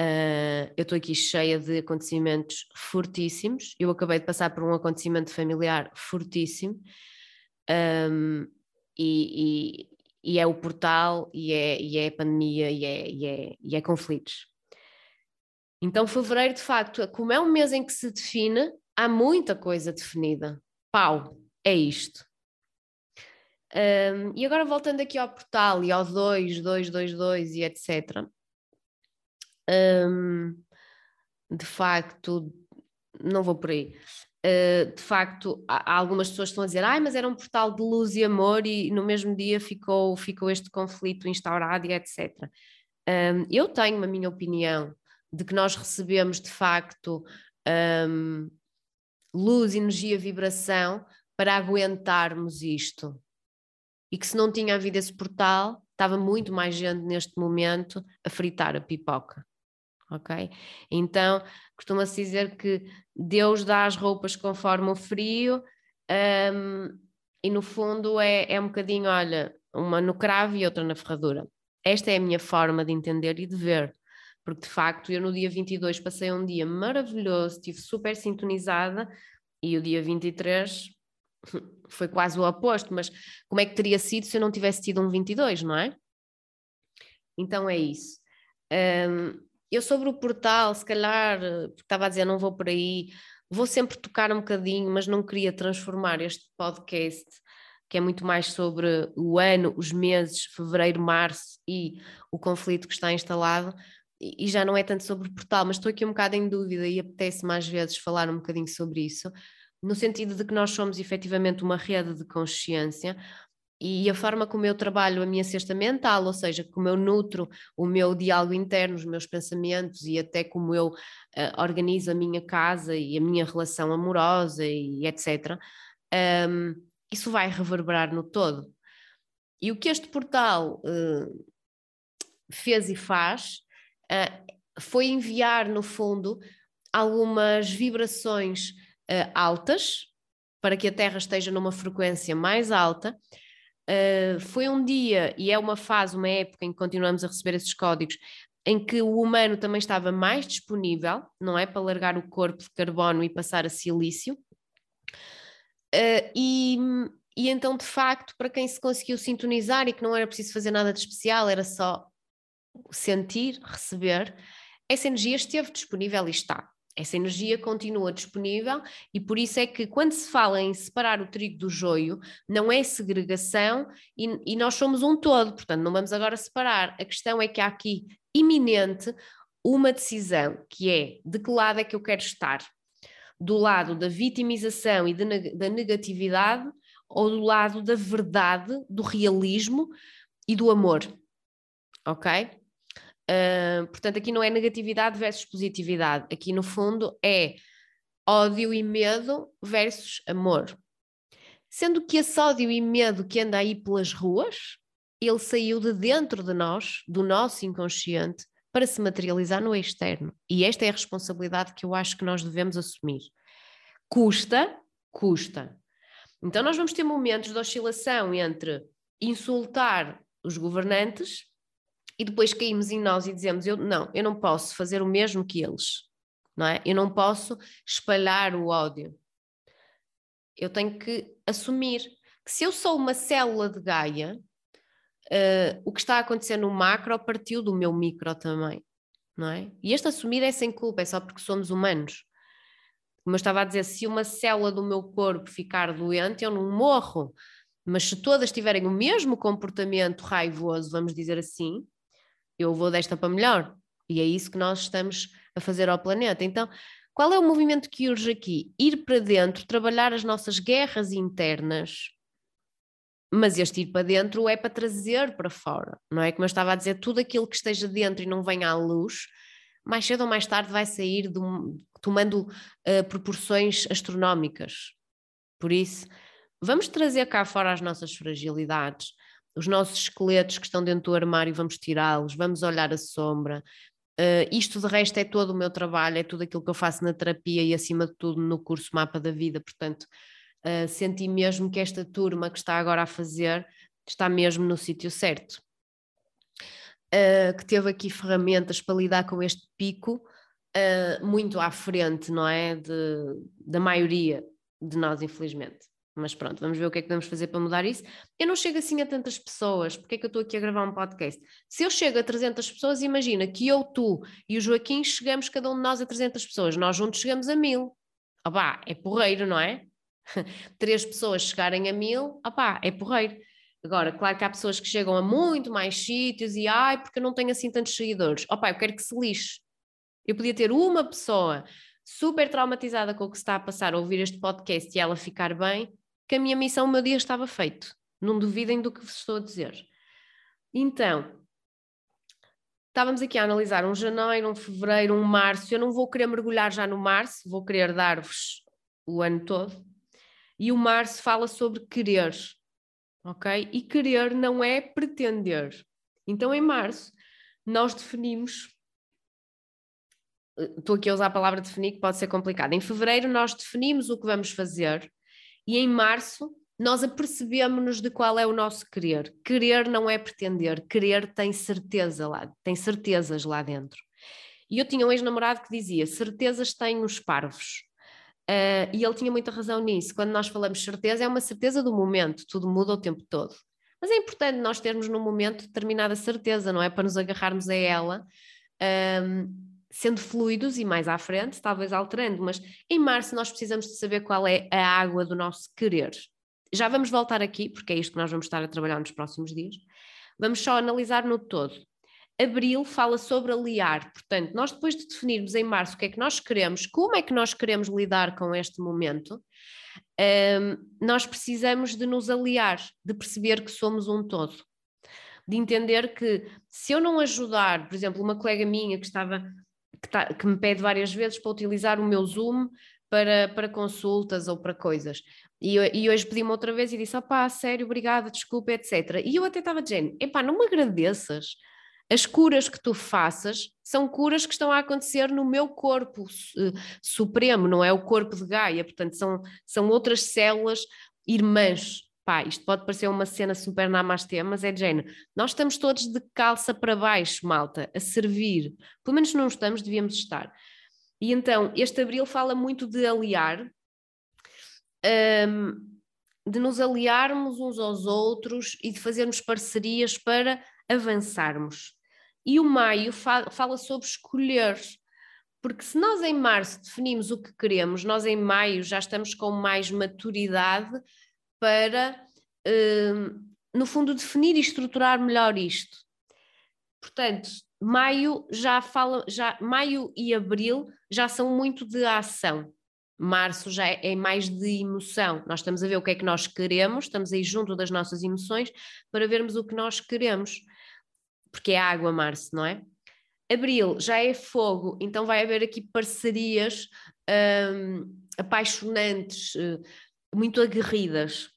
Uh, eu estou aqui cheia de acontecimentos fortíssimos. Eu acabei de passar por um acontecimento familiar fortíssimo. Um, e, e, e, é o portal, e é, e é pandemia, e é, e, é, e é conflitos. Então, fevereiro, de facto, como é um mês em que se define, há muita coisa definida. Pau, é isto. Um, e agora voltando aqui ao portal e ao 2, 2, 2, 2 e etc. Um, de facto, não vou por aí. Uh, de facto, há, algumas pessoas estão a dizer, ah, mas era um portal de luz e amor e no mesmo dia ficou, ficou este conflito instaurado e etc. Um, eu tenho a minha opinião de que nós recebemos de facto um, luz, energia, vibração para aguentarmos isto e que se não tinha havido esse portal, estava muito mais gente neste momento a fritar a pipoca. Ok? Então, costuma-se dizer que Deus dá as roupas conforme o frio, um, e no fundo é, é um bocadinho, olha, uma no cravo e outra na ferradura. Esta é a minha forma de entender e de ver, porque de facto eu no dia 22 passei um dia maravilhoso, estive super sintonizada, e o dia 23 foi quase o oposto, mas como é que teria sido se eu não tivesse tido um 22, não é? Então é isso. Um, eu sobre o portal, se calhar, estava a dizer, não vou por aí, vou sempre tocar um bocadinho, mas não queria transformar este podcast, que é muito mais sobre o ano, os meses, fevereiro, março e o conflito que está instalado, e já não é tanto sobre portal, mas estou aqui um bocado em dúvida e apetece mais vezes falar um bocadinho sobre isso, no sentido de que nós somos efetivamente uma rede de consciência e a forma como eu trabalho a minha cesta mental, ou seja, como eu nutro o meu diálogo interno, os meus pensamentos e até como eu uh, organizo a minha casa e a minha relação amorosa e etc., um, isso vai reverberar no todo. E o que este portal uh, fez e faz uh, foi enviar, no fundo, algumas vibrações uh, altas para que a Terra esteja numa frequência mais alta. Uh, foi um dia e é uma fase, uma época em que continuamos a receber esses códigos, em que o humano também estava mais disponível, não é? Para largar o corpo de carbono e passar a silício. Uh, e, e então, de facto, para quem se conseguiu sintonizar e que não era preciso fazer nada de especial, era só sentir, receber, essa energia esteve disponível e está. Essa energia continua disponível e por isso é que quando se fala em separar o trigo do joio, não é segregação e, e nós somos um todo, portanto não vamos agora separar. A questão é que há aqui iminente uma decisão que é de que lado é que eu quero estar? Do lado da vitimização e de, da negatividade ou do lado da verdade, do realismo e do amor? Ok? Uh, portanto, aqui não é negatividade versus positividade, aqui no fundo é ódio e medo versus amor. Sendo que esse ódio e medo que anda aí pelas ruas, ele saiu de dentro de nós, do nosso inconsciente, para se materializar no externo. E esta é a responsabilidade que eu acho que nós devemos assumir. Custa, custa. Então, nós vamos ter momentos de oscilação entre insultar os governantes e depois caímos em nós e dizemos: eu não, eu não posso fazer o mesmo que eles, não é? Eu não posso espalhar o ódio. Eu tenho que assumir que se eu sou uma célula de Gaia, uh, o que está a acontecer no macro partiu do meu micro também, não é? E este assumir é sem culpa, é só porque somos humanos. Como eu estava a dizer, se uma célula do meu corpo ficar doente, eu não morro. Mas se todas tiverem o mesmo comportamento raivoso, vamos dizer assim, eu vou desta para melhor. E é isso que nós estamos a fazer ao planeta. Então, qual é o movimento que urge aqui? Ir para dentro, trabalhar as nossas guerras internas, mas este ir para dentro é para trazer para fora, não é? Como eu estava a dizer, tudo aquilo que esteja dentro e não venha à luz, mais cedo ou mais tarde vai sair tomando uh, proporções astronómicas. Por isso, vamos trazer cá fora as nossas fragilidades, os nossos esqueletos que estão dentro do armário, vamos tirá-los, vamos olhar a sombra. Uh, isto de resto é todo o meu trabalho, é tudo aquilo que eu faço na terapia e acima de tudo no curso Mapa da Vida, portanto uh, senti mesmo que esta turma que está agora a fazer está mesmo no sítio certo. Uh, que teve aqui ferramentas para lidar com este pico muito à frente, não é? De, da maioria de nós, infelizmente. Mas pronto, vamos ver o que é que podemos fazer para mudar isso. Eu não chego assim a tantas pessoas, porque é que eu estou aqui a gravar um podcast? Se eu chego a 300 pessoas, imagina que eu, tu e o Joaquim chegamos cada um de nós a 300 pessoas, nós juntos chegamos a mil. Opá, é porreiro, não é? Três pessoas chegarem a mil, opá, é porreiro. Agora, claro que há pessoas que chegam a muito mais sítios e ai, porque eu não tenho assim tantos seguidores. Opá, eu quero que se lixe. Eu podia ter uma pessoa super traumatizada com o que se está a passar a ouvir este podcast e ela ficar bem, que a minha missão, o meu dia estava feito. Não duvidem do que vos estou a dizer. Então, estávamos aqui a analisar um janeiro, um fevereiro, um março. Eu não vou querer mergulhar já no março, vou querer dar-vos o ano todo. E o março fala sobre querer, ok? E querer não é pretender. Então, em março, nós definimos. Estou aqui a usar a palavra definir, que pode ser complicado. Em fevereiro, nós definimos o que vamos fazer e em março nós apercebemos-nos de qual é o nosso querer. Querer não é pretender, querer tem certeza lá, tem certezas lá dentro. E eu tinha um ex-namorado que dizia: certezas têm os parvos. Uh, e ele tinha muita razão nisso. Quando nós falamos certeza, é uma certeza do momento, tudo muda o tempo todo. Mas é importante nós termos no momento determinada certeza, não é? Para nos agarrarmos a ela, um, sendo fluidos e mais à frente, talvez alterando. Mas em março nós precisamos de saber qual é a água do nosso querer. Já vamos voltar aqui, porque é isto que nós vamos estar a trabalhar nos próximos dias. Vamos só analisar no todo. Abril fala sobre aliar, portanto, nós depois de definirmos em março o que é que nós queremos, como é que nós queremos lidar com este momento, um, nós precisamos de nos aliar, de perceber que somos um todo, de entender que se eu não ajudar, por exemplo, uma colega minha que estava que, tá, que me pede várias vezes para utilizar o meu Zoom para, para consultas ou para coisas. E, e hoje pedi-me outra vez e disse: opá, sério, obrigada, desculpa, etc. E eu até estava dizendo: epá, não me agradeças as curas que tu faças são curas que estão a acontecer no meu corpo uh, supremo, não é o corpo de Gaia, portanto, são, são outras células irmãs. Pá, isto pode parecer uma cena super namastê, mas é de género. Nós estamos todos de calça para baixo, malta, a servir. Pelo menos não estamos, devíamos estar. E então, este abril fala muito de aliar, um, de nos aliarmos uns aos outros e de fazermos parcerias para avançarmos. E o maio fa fala sobre escolher, porque se nós em março definimos o que queremos, nós em maio já estamos com mais maturidade para, uh, no fundo, definir e estruturar melhor isto. Portanto, maio já fala, já maio e abril já são muito de ação. Março já é, é mais de emoção. Nós estamos a ver o que é que nós queremos, estamos aí junto das nossas emoções para vermos o que nós queremos porque é água março, não é? Abril já é fogo, então vai haver aqui parcerias um, apaixonantes, uh, muito aguerridas.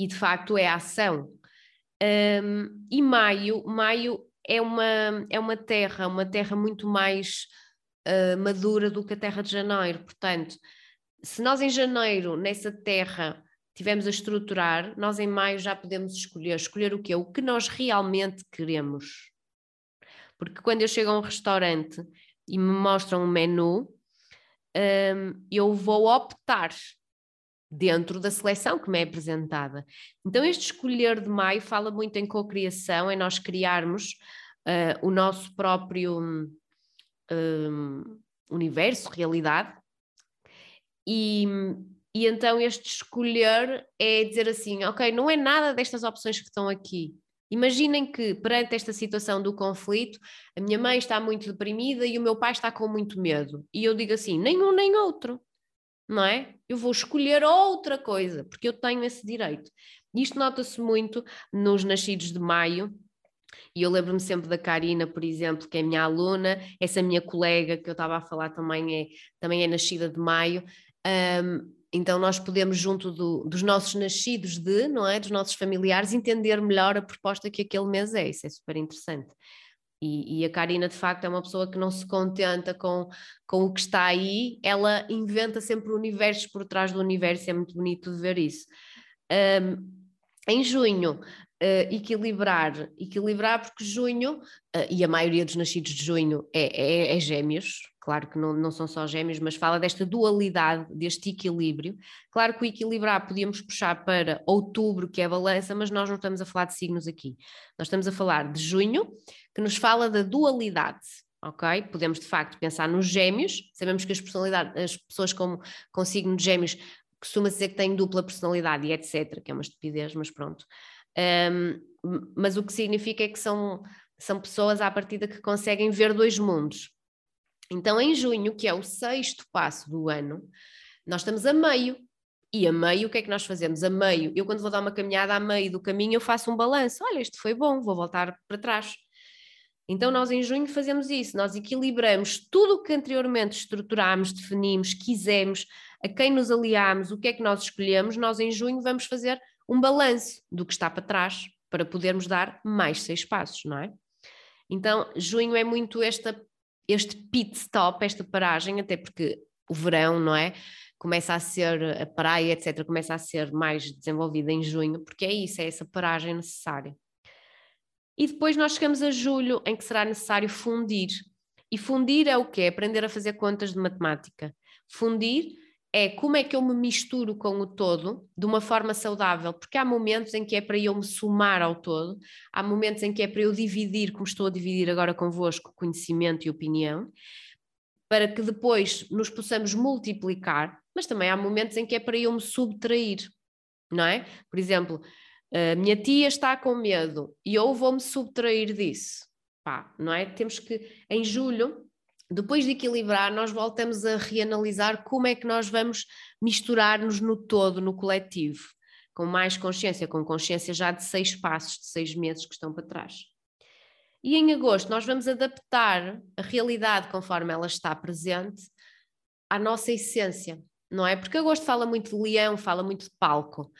E de facto é ação. Um, e maio, maio é uma, é uma terra, uma terra muito mais uh, madura do que a terra de janeiro. Portanto, se nós em janeiro, nessa terra, tivemos a estruturar, nós em maio já podemos escolher. Escolher o quê? O que nós realmente queremos. Porque quando eu chego a um restaurante e me mostram um menu, um, eu vou optar dentro da seleção que me é apresentada. Então, este escolher de maio fala muito em cocriação, em nós criarmos uh, o nosso próprio um, universo, realidade. E, e então este escolher é dizer assim, ok, não é nada destas opções que estão aqui. Imaginem que perante esta situação do conflito, a minha mãe está muito deprimida e o meu pai está com muito medo. E eu digo assim, nem um nem outro, não é? Eu vou escolher outra coisa, porque eu tenho esse direito. Isto nota-se muito nos nascidos de maio, e eu lembro-me sempre da Karina, por exemplo, que é minha aluna, essa minha colega que eu estava a falar também é, também é nascida de maio. Um, então nós podemos, junto do, dos nossos nascidos de, não é, dos nossos familiares, entender melhor a proposta que aquele mês é, isso é super interessante. E, e, a Karina, de facto, é uma pessoa que não se contenta com, com o que está aí, ela inventa sempre universos por trás do universo, é muito bonito de ver isso. Um, em junho, uh, equilibrar, equilibrar porque junho, uh, e a maioria dos nascidos de junho é, é, é gêmeos, claro que não, não são só gêmeos, mas fala desta dualidade, deste equilíbrio. Claro que o equilibrar podíamos puxar para outubro, que é a balança, mas nós não estamos a falar de signos aqui. Nós estamos a falar de junho, que nos fala da dualidade. Ok? Podemos de facto pensar nos gêmeos, sabemos que as, personalidades, as pessoas com, com signo de gêmeos costuma dizer que têm dupla personalidade e etc., que é uma estupidez, mas pronto. Um, mas o que significa é que são, são pessoas à partida que conseguem ver dois mundos. Então, em junho, que é o sexto passo do ano, nós estamos a meio. E a meio, o que é que nós fazemos? A meio, eu quando vou dar uma caminhada a meio do caminho, eu faço um balanço. Olha, isto foi bom, vou voltar para trás. Então, nós em junho fazemos isso, nós equilibramos tudo o que anteriormente estruturámos, definimos, quisemos, a quem nos aliámos, o que é que nós escolhemos, nós em junho vamos fazer um balanço do que está para trás para podermos dar mais seis passos, não é? Então, junho é muito esta este pit stop, esta paragem, até porque o verão, não é? Começa a ser, a praia, etc., começa a ser mais desenvolvida em junho, porque é isso, é essa paragem necessária. E depois nós chegamos a julho, em que será necessário fundir. E fundir é o quê? Aprender a fazer contas de matemática. Fundir é como é que eu me misturo com o todo de uma forma saudável, porque há momentos em que é para eu me somar ao todo, há momentos em que é para eu dividir, como estou a dividir agora convosco, conhecimento e opinião, para que depois nos possamos multiplicar, mas também há momentos em que é para eu me subtrair, não é? Por exemplo, a minha tia está com medo e eu vou-me subtrair disso. Pá, não é? Temos que, em julho, depois de equilibrar, nós voltamos a reanalisar como é que nós vamos misturar-nos no todo, no coletivo, com mais consciência, com consciência já de seis passos, de seis meses que estão para trás. E em agosto nós vamos adaptar a realidade conforme ela está presente à nossa essência, não é? Porque agosto fala muito de leão, fala muito de palco.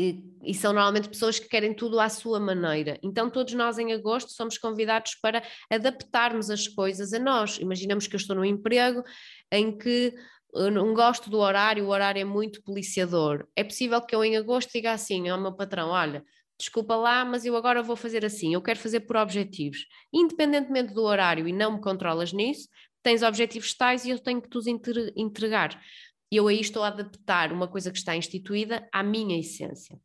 E, e, são normalmente pessoas que querem tudo à sua maneira. Então, todos nós em agosto somos convidados para adaptarmos as coisas a nós. Imaginamos que eu estou num emprego em que eu não gosto do horário, o horário é muito policiador. É possível que eu em agosto diga assim ao meu patrão: olha, desculpa lá, mas eu agora vou fazer assim, eu quero fazer por objetivos. Independentemente do horário e não me controlas nisso, tens objetivos tais e eu tenho que te os entregar eu aí estou a adaptar uma coisa que está instituída à minha essência.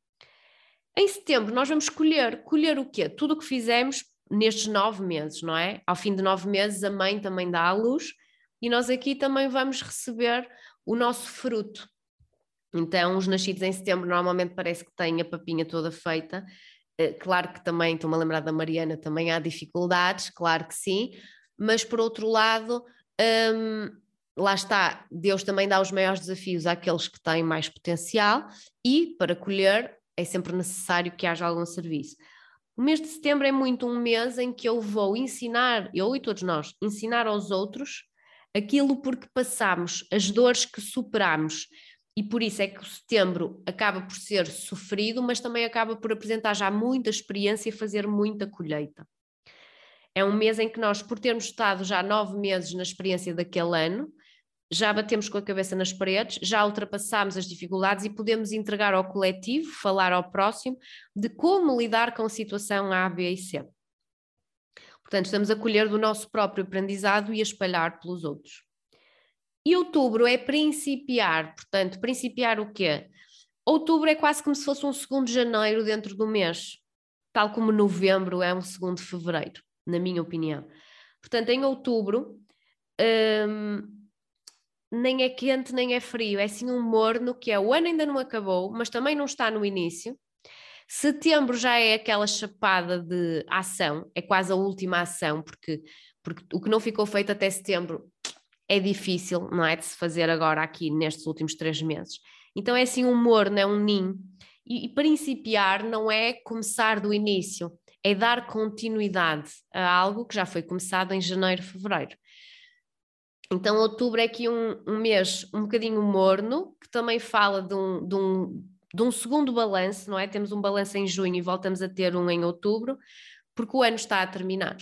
Em setembro, nós vamos colher. Colher o quê? Tudo o que fizemos nestes nove meses, não é? Ao fim de nove meses, a mãe também dá à luz e nós aqui também vamos receber o nosso fruto. Então, os nascidos em setembro normalmente parece que têm a papinha toda feita. Eh, claro que também, estou-me a lembrar da Mariana, também há dificuldades, claro que sim, mas por outro lado, hum, lá está, Deus também dá os maiores desafios àqueles que têm mais potencial e para colher é sempre necessário que haja algum serviço. O mês de setembro é muito um mês em que eu vou ensinar, eu e todos nós, ensinar aos outros aquilo porque passamos, as dores que superamos. E por isso é que o setembro acaba por ser sofrido, mas também acaba por apresentar já muita experiência e fazer muita colheita. É um mês em que nós, por termos estado já nove meses na experiência daquele ano, já batemos com a cabeça nas paredes, já ultrapassámos as dificuldades e podemos entregar ao coletivo, falar ao próximo, de como lidar com a situação A, B e C. Portanto, estamos a colher do nosso próprio aprendizado e a espalhar pelos outros. E outubro é principiar, portanto, principiar o quê? Outubro é quase como se fosse um segundo de janeiro dentro do mês, tal como novembro é um segundo de fevereiro, na minha opinião. Portanto, em outubro, hum, nem é quente nem é frio, é assim um morno que é o ano ainda não acabou, mas também não está no início. Setembro já é aquela chapada de ação, é quase a última ação, porque, porque o que não ficou feito até setembro é difícil, não é? De se fazer agora aqui nestes últimos três meses. Então é assim um morno, é um ninho. E, e principiar não é começar do início, é dar continuidade a algo que já foi começado em janeiro, fevereiro. Então, outubro é aqui um, um mês um bocadinho morno, que também fala de um, de um, de um segundo balanço, não é? Temos um balanço em junho e voltamos a ter um em outubro, porque o ano está a terminar.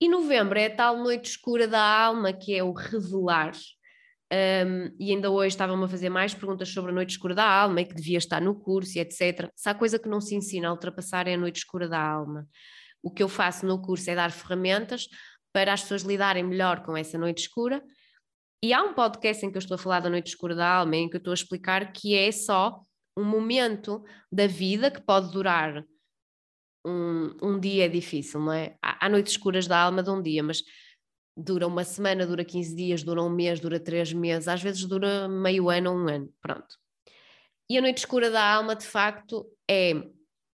E novembro é a tal noite escura da alma, que é o revelar. Um, e ainda hoje estavam-me a fazer mais perguntas sobre a noite escura da alma e que devia estar no curso e etc. Se há coisa que não se ensina a ultrapassar é a noite escura da alma. O que eu faço no curso é dar ferramentas para as pessoas lidarem melhor com essa noite escura. E há um podcast em que eu estou a falar da noite escura da alma, em que eu estou a explicar que é só um momento da vida que pode durar um, um dia é difícil, não é? Há, há noites escuras da alma de um dia, mas dura uma semana, dura 15 dias, dura um mês, dura três meses, às vezes dura meio ano ou um ano, pronto. E a noite escura da alma, de facto, é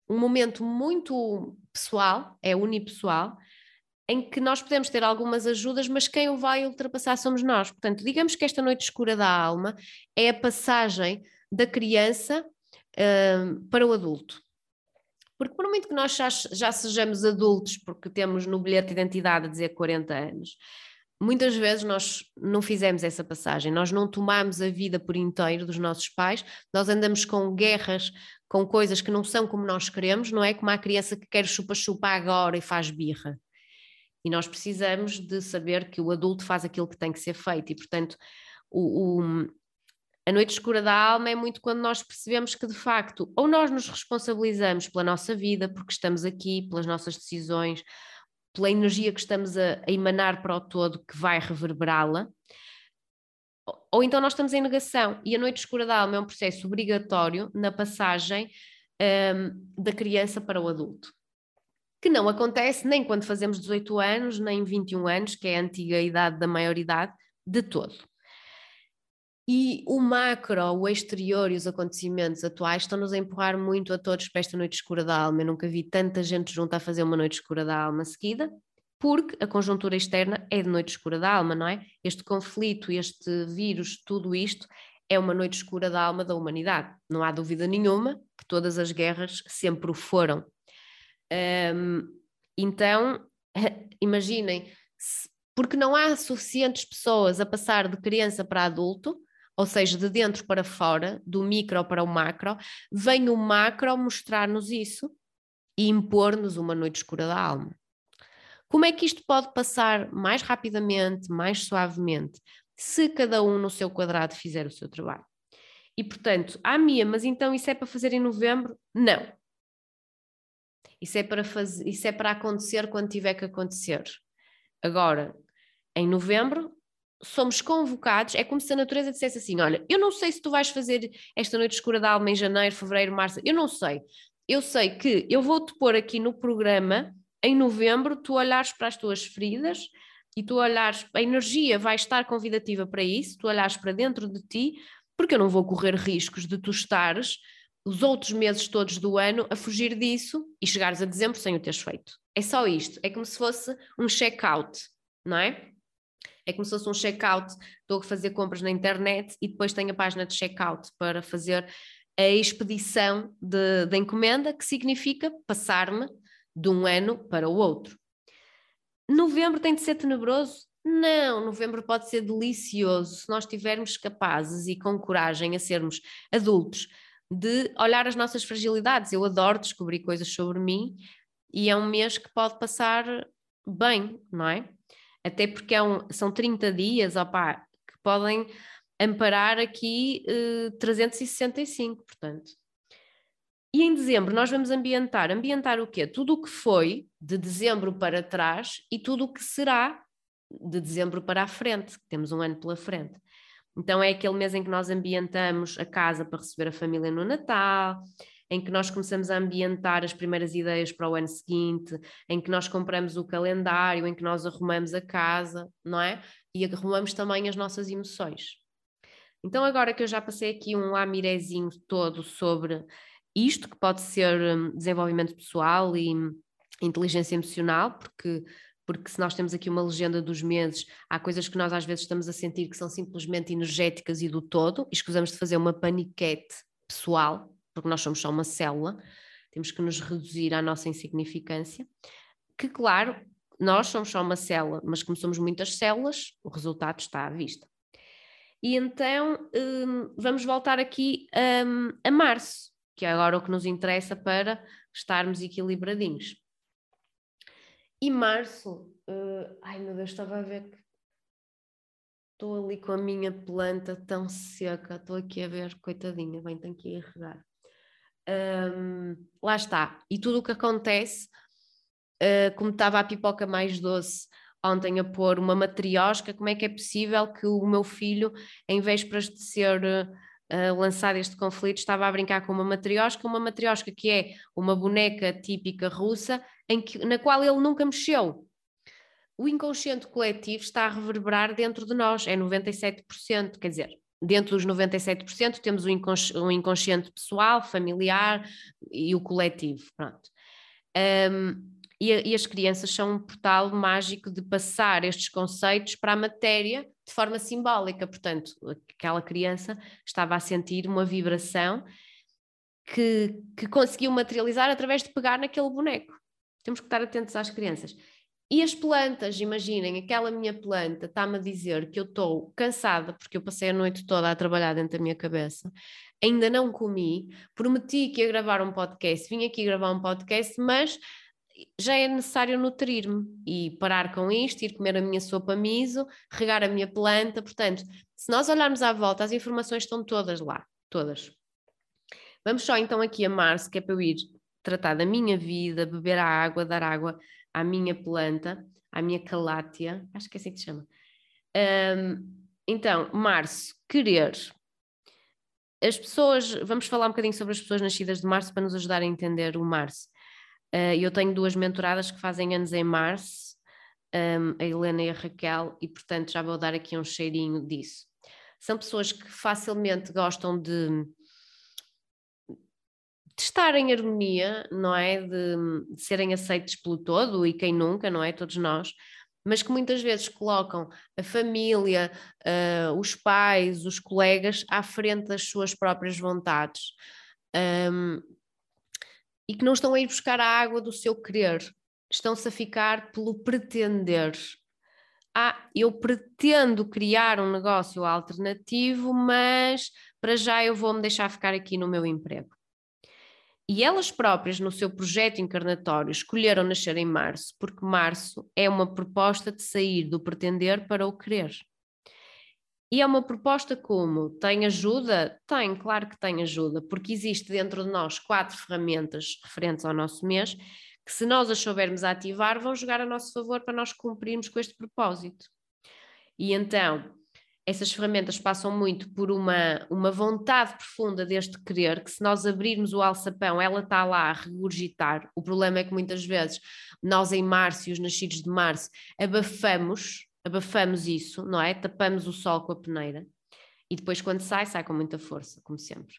um momento muito pessoal, é unipessoal, em que nós podemos ter algumas ajudas, mas quem o vai ultrapassar somos nós. Portanto, digamos que esta noite escura da alma é a passagem da criança uh, para o adulto. Porque por muito que nós já, já sejamos adultos, porque temos no bilhete de identidade a dizer 40 anos, muitas vezes nós não fizemos essa passagem, nós não tomamos a vida por inteiro dos nossos pais, nós andamos com guerras, com coisas que não são como nós queremos, não é como a criança que quer chupa-chupa agora e faz birra. E nós precisamos de saber que o adulto faz aquilo que tem que ser feito, e portanto, o, o, a noite escura da alma é muito quando nós percebemos que de facto, ou nós nos responsabilizamos pela nossa vida, porque estamos aqui, pelas nossas decisões, pela energia que estamos a, a emanar para o todo que vai reverberá-la, ou então nós estamos em negação. E a noite escura da alma é um processo obrigatório na passagem um, da criança para o adulto. Que não acontece nem quando fazemos 18 anos, nem 21 anos, que é a antiga idade da maioridade, de todo. E o macro, o exterior e os acontecimentos atuais estão-nos a empurrar muito a todos para esta noite escura da alma. Eu nunca vi tanta gente junto a fazer uma noite escura da alma seguida, porque a conjuntura externa é de noite escura da alma, não é? Este conflito, este vírus, tudo isto é uma noite escura da alma da humanidade. Não há dúvida nenhuma que todas as guerras sempre o foram. Um, então, imaginem, porque não há suficientes pessoas a passar de criança para adulto, ou seja, de dentro para fora, do micro para o macro, vem o macro mostrar-nos isso e impor-nos uma noite escura da alma. Como é que isto pode passar mais rapidamente, mais suavemente, se cada um no seu quadrado fizer o seu trabalho? E portanto, ah, Mia, mas então isso é para fazer em novembro? Não. Isso é para, fazer, isso é para acontecer quando tiver que acontecer. Agora, em novembro, somos convocados, é como se a natureza dissesse assim: olha, eu não sei se tu vais fazer esta noite escura da alma em janeiro, fevereiro, março, eu não sei. Eu sei que eu vou-te pôr aqui no programa, em novembro, tu olhares para as tuas feridas e tu olhares, a energia vai estar convidativa para isso, tu olhares para dentro de ti, porque eu não vou correr riscos de tu estares os outros meses todos do ano a fugir disso e chegares a dezembro sem o teres feito. É só isto, é como se fosse um check-out, não é? É como se fosse um checkout. Estou a fazer compras na internet e depois tenho a página de checkout para fazer a expedição da encomenda, que significa passar-me de um ano para o outro. Novembro tem de ser tenebroso? Não, novembro pode ser delicioso se nós estivermos capazes e com coragem a sermos adultos, de olhar as nossas fragilidades. Eu adoro descobrir coisas sobre mim e é um mês que pode passar bem, não é? até porque é um, são 30 dias opa, que podem amparar aqui eh, 365, portanto. E em dezembro nós vamos ambientar. Ambientar o quê? Tudo o que foi de dezembro para trás e tudo o que será de dezembro para a frente, temos um ano pela frente. Então é aquele mês em que nós ambientamos a casa para receber a família no Natal, em que nós começamos a ambientar as primeiras ideias para o ano seguinte, em que nós compramos o calendário, em que nós arrumamos a casa, não é? E arrumamos também as nossas emoções. Então, agora que eu já passei aqui um lamirezinho todo sobre isto, que pode ser hum, desenvolvimento pessoal e inteligência emocional, porque porque se nós temos aqui uma legenda dos meses, há coisas que nós às vezes estamos a sentir que são simplesmente energéticas e do todo, e escusamos de fazer uma paniquete pessoal, porque nós somos só uma célula, temos que nos reduzir à nossa insignificância, que claro, nós somos só uma célula, mas como somos muitas células, o resultado está à vista. E então hum, vamos voltar aqui hum, a março, que é agora o que nos interessa para estarmos equilibradinhos. E março, uh, ai meu Deus, estava a ver que estou ali com a minha planta tão seca, estou aqui a ver, coitadinha, bem, tenho que ir regar um, lá está. E tudo o que acontece, uh, como estava a pipoca mais doce ontem a pôr uma matriosca, como é que é possível que o meu filho, em vez para de ser uh, lançado este conflito, estava a brincar com uma matriosca, uma matriosca que é uma boneca típica russa, que, na qual ele nunca mexeu. O inconsciente coletivo está a reverberar dentro de nós, é 97%, quer dizer, dentro dos 97% temos o inconsci um inconsciente pessoal, familiar e o coletivo, pronto. Um, e, e, as crianças são um portal mágico de passar estes conceitos para a matéria de forma simbólica, portanto, aquela criança estava a sentir uma vibração que, que conseguiu materializar através de pegar naquele boneco. Temos que estar atentos às crianças. E as plantas, imaginem, aquela minha planta está-me a dizer que eu estou cansada porque eu passei a noite toda a trabalhar dentro da minha cabeça, ainda não comi, prometi que ia gravar um podcast, vim aqui gravar um podcast, mas já é necessário nutrir-me e parar com isto, ir comer a minha sopa miso, regar a minha planta. Portanto, se nós olharmos à volta, as informações estão todas lá, todas. Vamos só então aqui a março, que é para eu ir tratar da minha vida, beber a água, dar água à minha planta, à minha calátia, acho que é assim que se chama. Um, Então, março, querer. As pessoas, vamos falar um bocadinho sobre as pessoas nascidas de março para nos ajudar a entender o março. Uh, eu tenho duas mentoradas que fazem anos em março, um, a Helena e a Raquel, e portanto já vou dar aqui um cheirinho disso. São pessoas que facilmente gostam de, de estar em harmonia, não é? De, de serem aceitos pelo todo, e quem nunca, não é? Todos nós, mas que muitas vezes colocam a família, uh, os pais, os colegas à frente das suas próprias vontades. Um, e que não estão a ir buscar a água do seu querer, estão-se a ficar pelo pretender. Ah, eu pretendo criar um negócio alternativo, mas para já eu vou me deixar ficar aqui no meu emprego. E elas próprias, no seu projeto encarnatório, escolheram nascer em março, porque março é uma proposta de sair do pretender para o querer. E é uma proposta como tem ajuda? Tem, claro que tem ajuda, porque existe dentro de nós quatro ferramentas referentes ao nosso mês que, se nós as soubermos ativar, vão jogar a nosso favor para nós cumprirmos com este propósito. E então, essas ferramentas passam muito por uma, uma vontade profunda deste querer, que se nós abrirmos o alçapão, ela está lá a regurgitar. O problema é que muitas vezes nós em março e os nascidos de março abafamos, abafamos isso, não é? Tapamos o sol com a peneira e depois quando sai, sai com muita força, como sempre.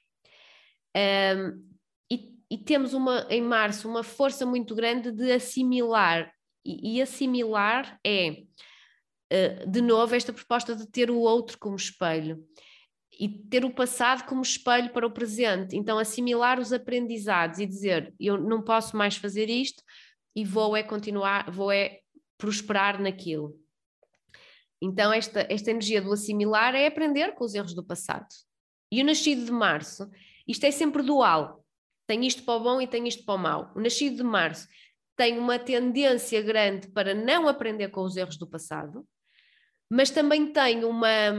Um, e, e, temos uma, em março uma força muito grande de assimilar, e, e assimilar é de novo, esta proposta de ter o outro como espelho e ter o passado como espelho para o presente. Então, assimilar os aprendizados e dizer: eu não posso mais fazer isto e vou é continuar, vou é prosperar naquilo. Então, esta, esta energia do assimilar é aprender com os erros do passado. E o nascido de março, isto é sempre dual. Tem isto para o bom e tem isto para o mau. O nascido de março tem uma tendência grande para não aprender com os erros do passado, mas também tem uma,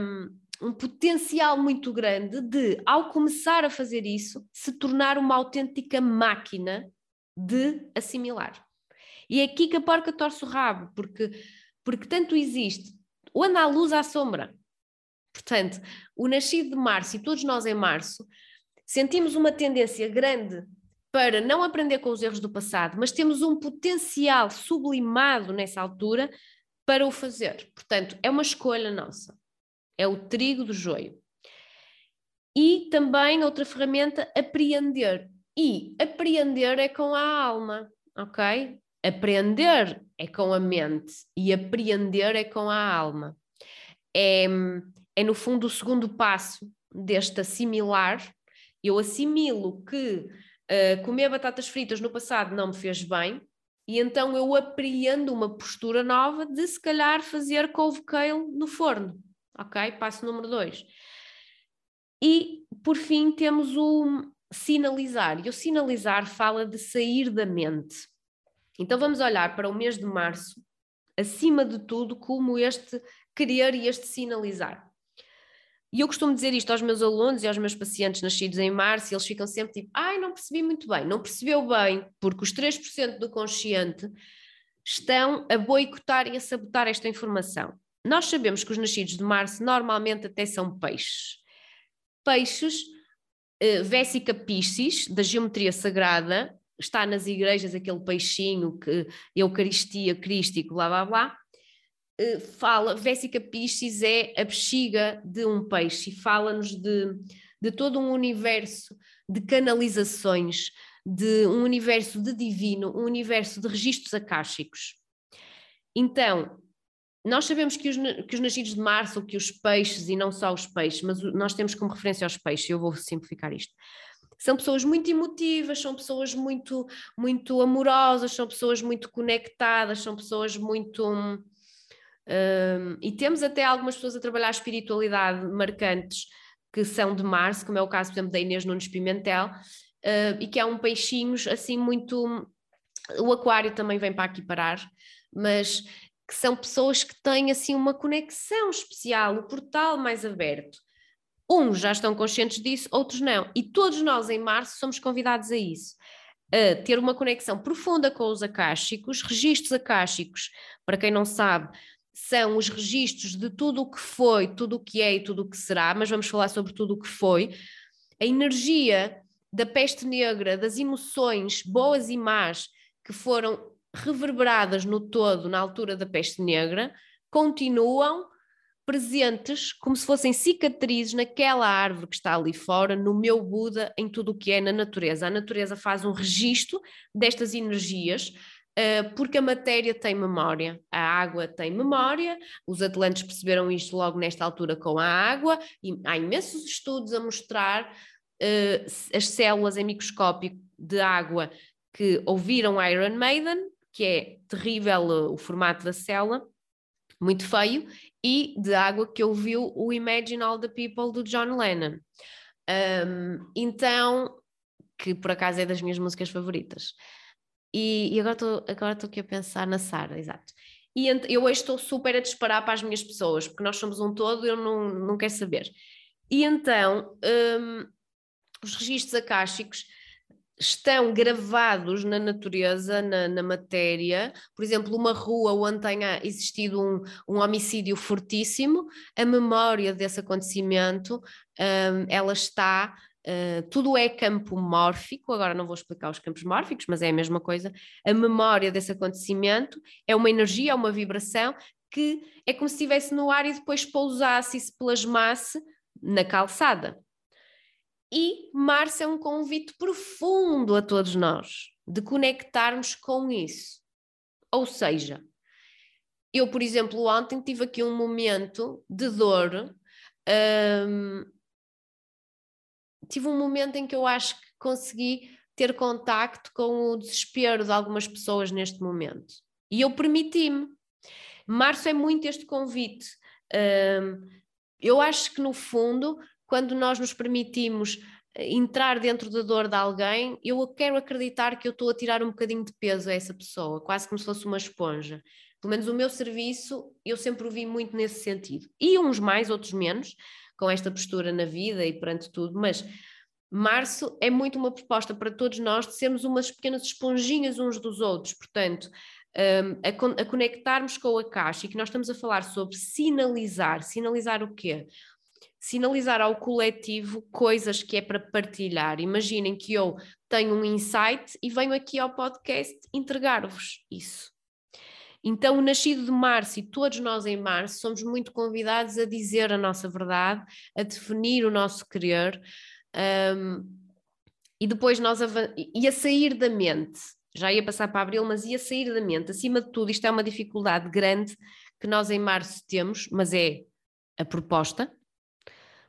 um potencial muito grande de, ao começar a fazer isso, se tornar uma autêntica máquina de assimilar. E é aqui que a porca torce o rabo, porque, porque tanto existe, ou anda à luz à sombra. Portanto, o nascido de março e todos nós em março sentimos uma tendência grande para não aprender com os erros do passado, mas temos um potencial sublimado nessa altura para o fazer. Portanto, é uma escolha nossa. É o trigo do joio. E também outra ferramenta, apreender. E apreender é com a alma, ok? Aprender é com a mente e apreender é com a alma. É, é no fundo o segundo passo deste assimilar. Eu assimilo que uh, comer batatas fritas no passado não me fez bem, e então eu apreendo uma postura nova de se calhar fazer couve kale no forno. Ok? Passo número dois. E por fim temos o sinalizar. E o sinalizar fala de sair da mente. Então vamos olhar para o mês de março, acima de tudo, como este querer e este sinalizar. E eu costumo dizer isto aos meus alunos e aos meus pacientes nascidos em março, e eles ficam sempre tipo, ai, não percebi muito bem. Não percebeu bem, porque os 3% do consciente estão a boicotar e a sabotar esta informação. Nós sabemos que os nascidos de março normalmente até são peixes. Peixes, uh, Vésica Piscis, da geometria sagrada, está nas igrejas aquele peixinho que Eucaristia, Crístico, blá blá blá, eh, fala, Vésica Piscis é a bexiga de um peixe e fala-nos de, de todo um universo de canalizações, de um universo de divino, um universo de registros acásticos. Então, nós sabemos que os, que os nascidos de março, que os peixes, e não só os peixes, mas nós temos como referência os peixes, eu vou simplificar isto. São pessoas muito emotivas, são pessoas muito, muito amorosas, são pessoas muito conectadas, são pessoas muito um, e temos até algumas pessoas a trabalhar a espiritualidade marcantes que são de Março, como é o caso, por exemplo, da Inês Nunes Pimentel, uh, e que é um peixinhos assim muito. O aquário também vem para aqui parar, mas que são pessoas que têm assim uma conexão especial, o portal mais aberto. Uns já estão conscientes disso, outros não. E todos nós em março somos convidados a isso. A ter uma conexão profunda com os acásticos, registros acásticos, para quem não sabe, são os registros de tudo o que foi, tudo o que é e tudo o que será, mas vamos falar sobre tudo o que foi. A energia da peste negra, das emoções boas e más que foram reverberadas no todo na altura da peste negra, continuam presentes como se fossem cicatrizes naquela árvore que está ali fora, no meu Buda, em tudo o que é na natureza. A natureza faz um registro destas energias, porque a matéria tem memória, a água tem memória, os atlantes perceberam isto logo nesta altura com a água, e há imensos estudos a mostrar uh, as células em microscópio de água que ouviram Iron Maiden, que é terrível uh, o formato da célula, muito feio, e de água que ouviu o Imagine All the People do John Lennon. Um, então, que por acaso é das minhas músicas favoritas. E, e agora estou agora aqui a pensar na Sara, exato. E eu hoje estou super a disparar para as minhas pessoas, porque nós somos um todo e eu não, não quero saber. E então, um, os registros acásticos estão gravados na natureza, na, na, matéria. Por exemplo, uma rua onde tenha existido um, um homicídio fortíssimo, a memória desse acontecimento, um, ela está. Uh, tudo é campo mórfico, agora não vou explicar os campos mórficos, mas é a mesma coisa. A memória desse acontecimento é uma energia, é uma vibração que é como se estivesse no ar e depois pousasse e se plasmasse na calçada. E março é um convite profundo a todos nós de conectarmos com isso. Ou seja, eu, por exemplo, ontem tive aqui um momento de dor. Um, tive um momento em que eu acho que consegui ter contacto com o desespero de algumas pessoas neste momento. E eu permiti-me. Março é muito este convite. Eu acho que, no fundo, quando nós nos permitimos eh, entrar dentro da dor de alguém, eu quero acreditar que eu estou a tirar um bocadinho de peso a essa pessoa, quase como se fosse uma esponja. Pelo menos o meu serviço, eu sempre o vi muito nesse sentido. E uns mais, outros menos, com esta postura na vida e perante tudo, mas março é muito uma proposta para todos nós de sermos umas pequenas esponjinhas uns dos outros, portanto, um, a, a, conectarmos com a caixa e que nós estamos a falar sobre sinalizar. Sinalizar o quê? sinalizar ao coletivo coisas que é para partilhar. Imaginem que eu tenho um insight e venho aqui ao podcast entregar-vos isso. Então, o nascido de março e todos nós em março somos muito convidados a dizer a nossa verdade, a definir o nosso querer um, e depois nós e a sair da mente. Já ia passar para abril, mas ia sair da mente. Acima de tudo, isto é uma dificuldade grande que nós em março temos, mas é a proposta,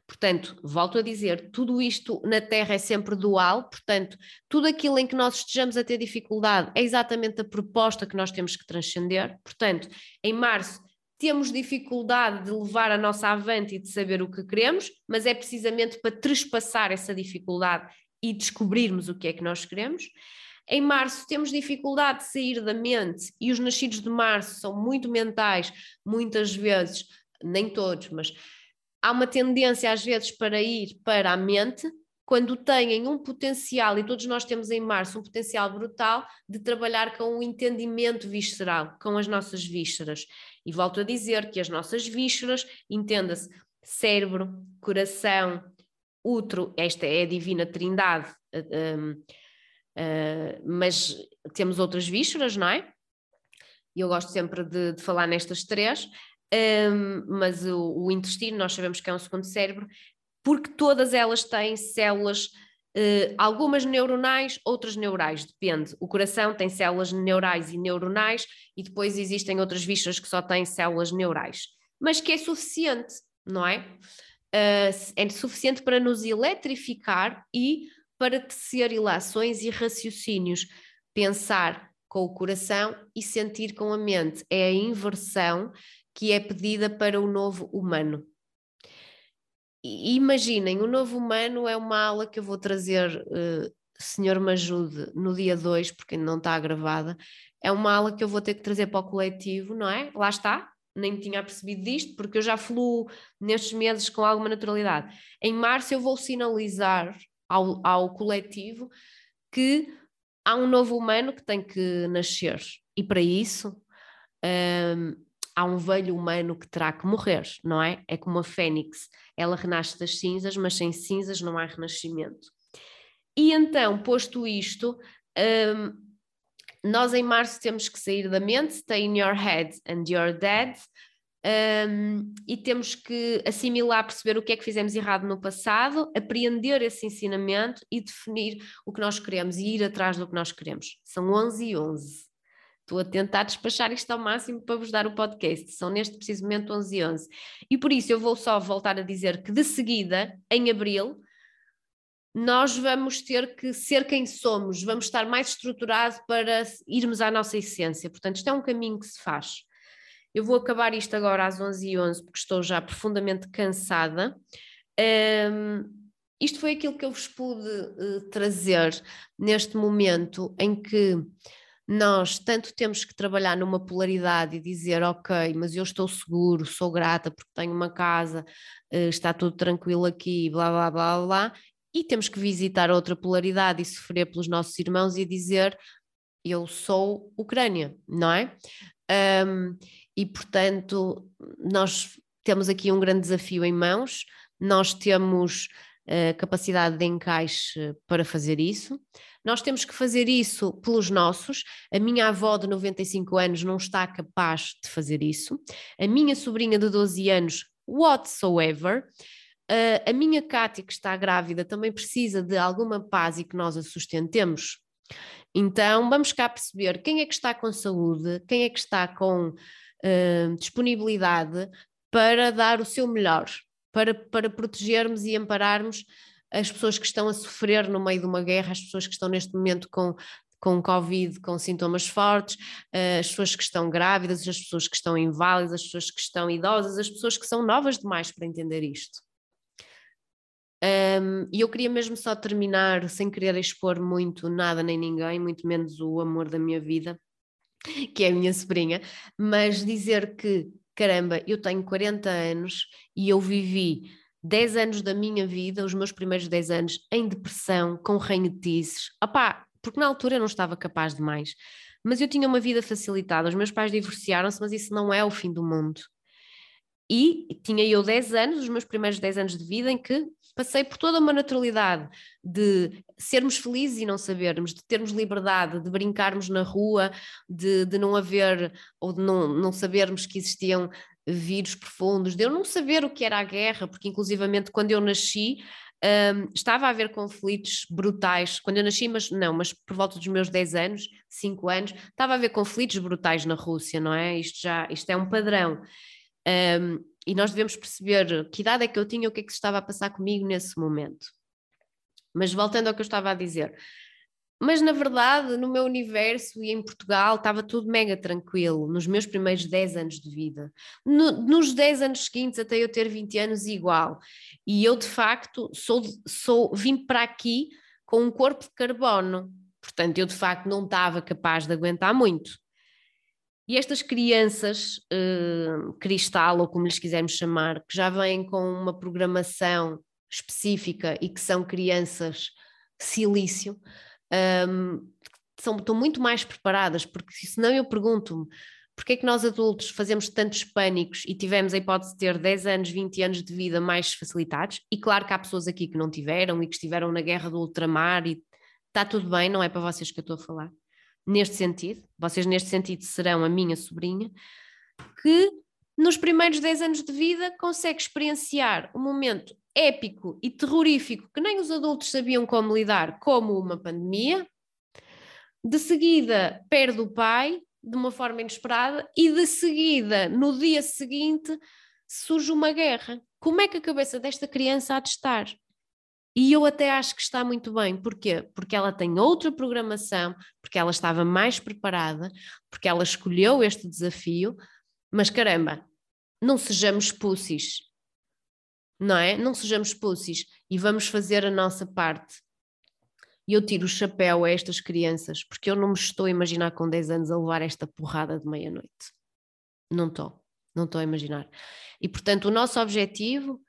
Portanto, volto a dizer, tudo isto na Terra é sempre dual, portanto, tudo aquilo em que nós estejamos a ter dificuldade é exatamente a proposta que nós temos que transcender. Portanto, em março temos dificuldade de levar a nossa avante e de saber o que queremos, mas é precisamente para trespassar essa dificuldade e descobrirmos o que é que nós queremos. Em março temos dificuldade de sair da mente e os nascidos de março são muito mentais, muitas vezes, nem todos, mas há uma tendência às vezes para ir para a mente quando têm um potencial, e todos nós temos em março um potencial brutal de trabalhar com o entendimento visceral, com as nossas vísceras. E volto a dizer que as nossas vísceras, entenda-se cérebro, coração, útero, esta é a divina trindade, uh, mas temos outras vísceras, não é? E eu gosto sempre de, de falar nestas três, um, mas o, o, intestino nós sabemos que é um segundo cérebro, porque todas elas têm células, uh, algumas neuronais, outras neurais, depende. O coração tem células neurais e neuronais, e depois existem outras vísceras que só têm células neurais, mas que é suficiente, não é? Uh, é suficiente para nos eletrificar e para tecer ilações e raciocínios, pensar com o coração e sentir com a mente. É a inversão que é pedida para o novo humano. E imaginem, o novo humano é uma aula que eu vou trazer, uh, Senhor me ajude, no dia 2, porque ainda não está gravada. É uma aula que eu vou ter que trazer para o coletivo, não é? Lá está, nem tinha percebido disto, porque eu já fluo nestes meses com alguma naturalidade. Em março eu vou sinalizar ao, ao coletivo que há um novo humano que tem que nascer. E para isso, um, há um velho humano que terá que morrer, não é? É como a fênix, ela renasce das cinzas, mas sem cinzas não há renascimento. E então, posto isto, um, nós em março temos que sair da mente, stay in your head and you're dead, um, e temos que assimilar, perceber o que é que fizemos errado no passado, apreender esse ensinamento e definir o que nós queremos e ir atrás do que nós queremos. São 11 e 11. Estou a tentar despachar isto ao máximo para vos dar o podcast. São neste preciso momento 11 e 11. E por isso eu vou só voltar a dizer que de seguida, em abril, nós vamos ter que ser quem somos, vamos estar mais estruturados para irmos à nossa essência. Portanto, isto é um caminho que se faz. Eu vou acabar isto agora às 11h11 porque estou já profundamente cansada. Um, isto foi aquilo que eu vos pude uh, trazer neste momento em que nós tanto temos que trabalhar numa polaridade e dizer, ok, mas eu estou seguro, sou grata porque tenho uma casa, eh, está tudo tranquilo aqui, blá blá blá blá, e temos que visitar outra polaridade e sofrer pelos nossos irmãos e dizer, eu sou Ucrânia, não é? Um, e portanto, nós temos aqui um grande desafio em mãos, nós temos uh, capacidade de encaixe para fazer isso. Nós temos que fazer isso pelos nossos. A minha avó de 95 anos não está capaz de fazer isso. A minha sobrinha de 12 anos, whatsoever. Uh, a minha Cátia, que está grávida, também precisa de alguma paz e que nós a sustentemos. Então, vamos cá perceber quem é que está com saúde, quem é que está com uh, disponibilidade para dar o seu melhor, para, para protegermos e ampararmos as pessoas que estão a sofrer no meio de uma guerra, as pessoas que estão neste momento com, com Covid, com sintomas fortes, eh, as pessoas que estão grávidas, as pessoas que estão inválidas, as pessoas que estão idosas, as pessoas que são novas demais para entender isto. Um, e eu queria mesmo só terminar, sem querer expor muito nada nem ninguém, muito menos o amor da minha vida, que é a minha sobrinha, mas dizer que, caramba, eu tenho 40 anos e eu vivi 10 anos da minha vida, os meus primeiros 10 anos, em depressão, com ranhetices. Opá, porque na altura eu não estava capaz de mais. Mas eu tinha uma vida facilitada. Os meus pais divorciaram-se, mas isso não é o fim do mundo. E tinha eu 10 anos, os meus primeiros 10 anos de vida, em que passei por toda uma naturalidade de sermos felizes e não sabermos, de termos liberdade, de brincarmos na rua, de, de não haver ou de não, não sabermos que existiam vírus profundos, de eu não saber o que era a guerra, porque inclusivamente quando eu nasci um, estava a haver conflitos brutais, quando eu nasci, mas não, mas por volta dos meus 10 anos, 5 anos, estava a haver conflitos brutais na Rússia, não é? Isto já, isto é um padrão. Um, e nós devemos perceber que idade é que eu tinha, o que é que se estava a passar comigo nesse momento. Mas voltando ao que eu estava a dizer, mas na verdade, no meu universo e em Portugal estava tudo mega tranquilo, nos meus primeiros 10 anos de vida. No, nos 10 anos seguintes, até eu ter 20 anos, igual. E eu, de facto, sou, sou, vim para aqui com um corpo de carbono. Portanto, eu, de facto, não estava capaz de aguentar muito. E estas crianças, uh, cristal, ou como lhes quisermos chamar, que já vêm com uma programação específica e que são crianças silício, um, são, estão muito mais preparadas, porque senão eu pergunto-me porque é que nós adultos fazemos tantos pânicos e tivemos a hipótese de ter 10 anos, 20 anos de vida mais facilitados? E claro que há pessoas aqui que não tiveram e que estiveram na guerra do ultramar e está tudo bem, não é para vocês que eu estou a falar. Neste sentido, vocês neste sentido serão a minha sobrinha, que nos primeiros 10 anos de vida consegue experienciar um momento épico e terrorífico que nem os adultos sabiam como lidar, como uma pandemia. De seguida, perde o pai de uma forma inesperada e de seguida, no dia seguinte, surge uma guerra. Como é que a cabeça desta criança há de estar? E eu até acho que está muito bem. Porquê? Porque ela tem outra programação, porque ela estava mais preparada, porque ela escolheu este desafio. Mas caramba, não sejamos pussies não é? Não sejamos pussies e vamos fazer a nossa parte. E eu tiro o chapéu a estas crianças, porque eu não me estou a imaginar com 10 anos a levar esta porrada de meia-noite. Não estou, não estou a imaginar. E portanto, o nosso objetivo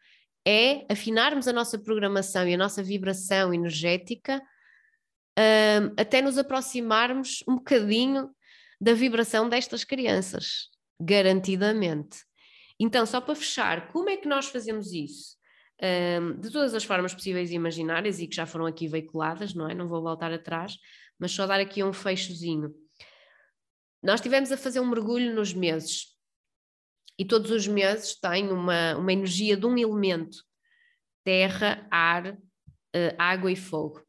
é afinarmos a nossa programação e a nossa vibração energética um, até nos aproximarmos um bocadinho da vibração destas crianças. garantidamente. Então, só para fechar, como é que nós fazemos isso? Um, de todas as formas possíveis e imaginárias e que já foram aqui veiculadas, não é? Não vou voltar atrás, mas só dar aqui um fechozinho. Nós tivemos a fazer um mergulho nos meses e todos os meses têm uma, uma energia de um elemento: terra, ar, uh, água e fogo.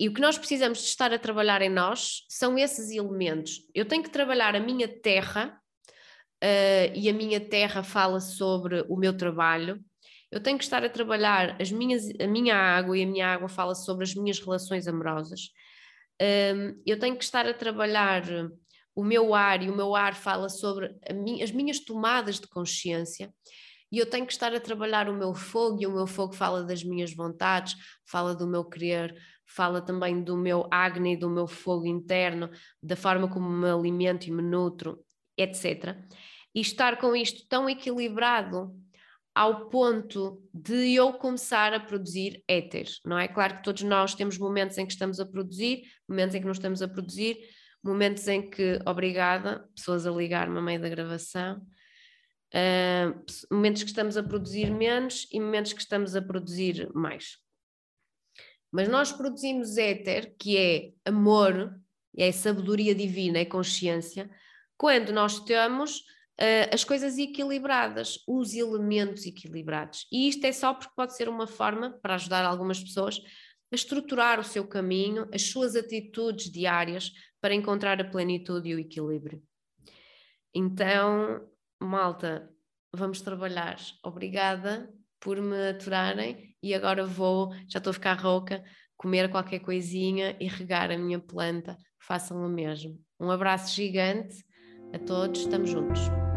E o que nós precisamos de estar a trabalhar em nós são esses elementos. Eu tenho que trabalhar a minha terra, uh, e a minha terra fala sobre o meu trabalho. Eu tenho que estar a trabalhar as minhas, a minha água, e a minha água fala sobre as minhas relações amorosas. Um, eu tenho que estar a trabalhar o meu ar, e o meu ar fala sobre as minhas tomadas de consciência e eu tenho que estar a trabalhar o meu fogo, e o meu fogo fala das minhas vontades, fala do meu querer, fala também do meu Agni, do meu fogo interno, da forma como me alimento e me nutro, etc. E estar com isto tão equilibrado ao ponto de eu começar a produzir éter, não é? Claro que todos nós temos momentos em que estamos a produzir, momentos em que não estamos a produzir, momentos em que, obrigada, pessoas a ligar-me a meio da gravação, uh, momentos que estamos a produzir menos e momentos que estamos a produzir mais. Mas nós produzimos éter, que é amor, é sabedoria divina, é consciência, quando nós temos uh, as coisas equilibradas, os elementos equilibrados. E isto é só porque pode ser uma forma para ajudar algumas pessoas a estruturar o seu caminho, as suas atitudes diárias para encontrar a plenitude e o equilíbrio. Então, malta, vamos trabalhar. Obrigada por me aturarem e agora vou, já estou a ficar rouca, comer qualquer coisinha e regar a minha planta. Façam o mesmo. Um abraço gigante a todos, estamos juntos.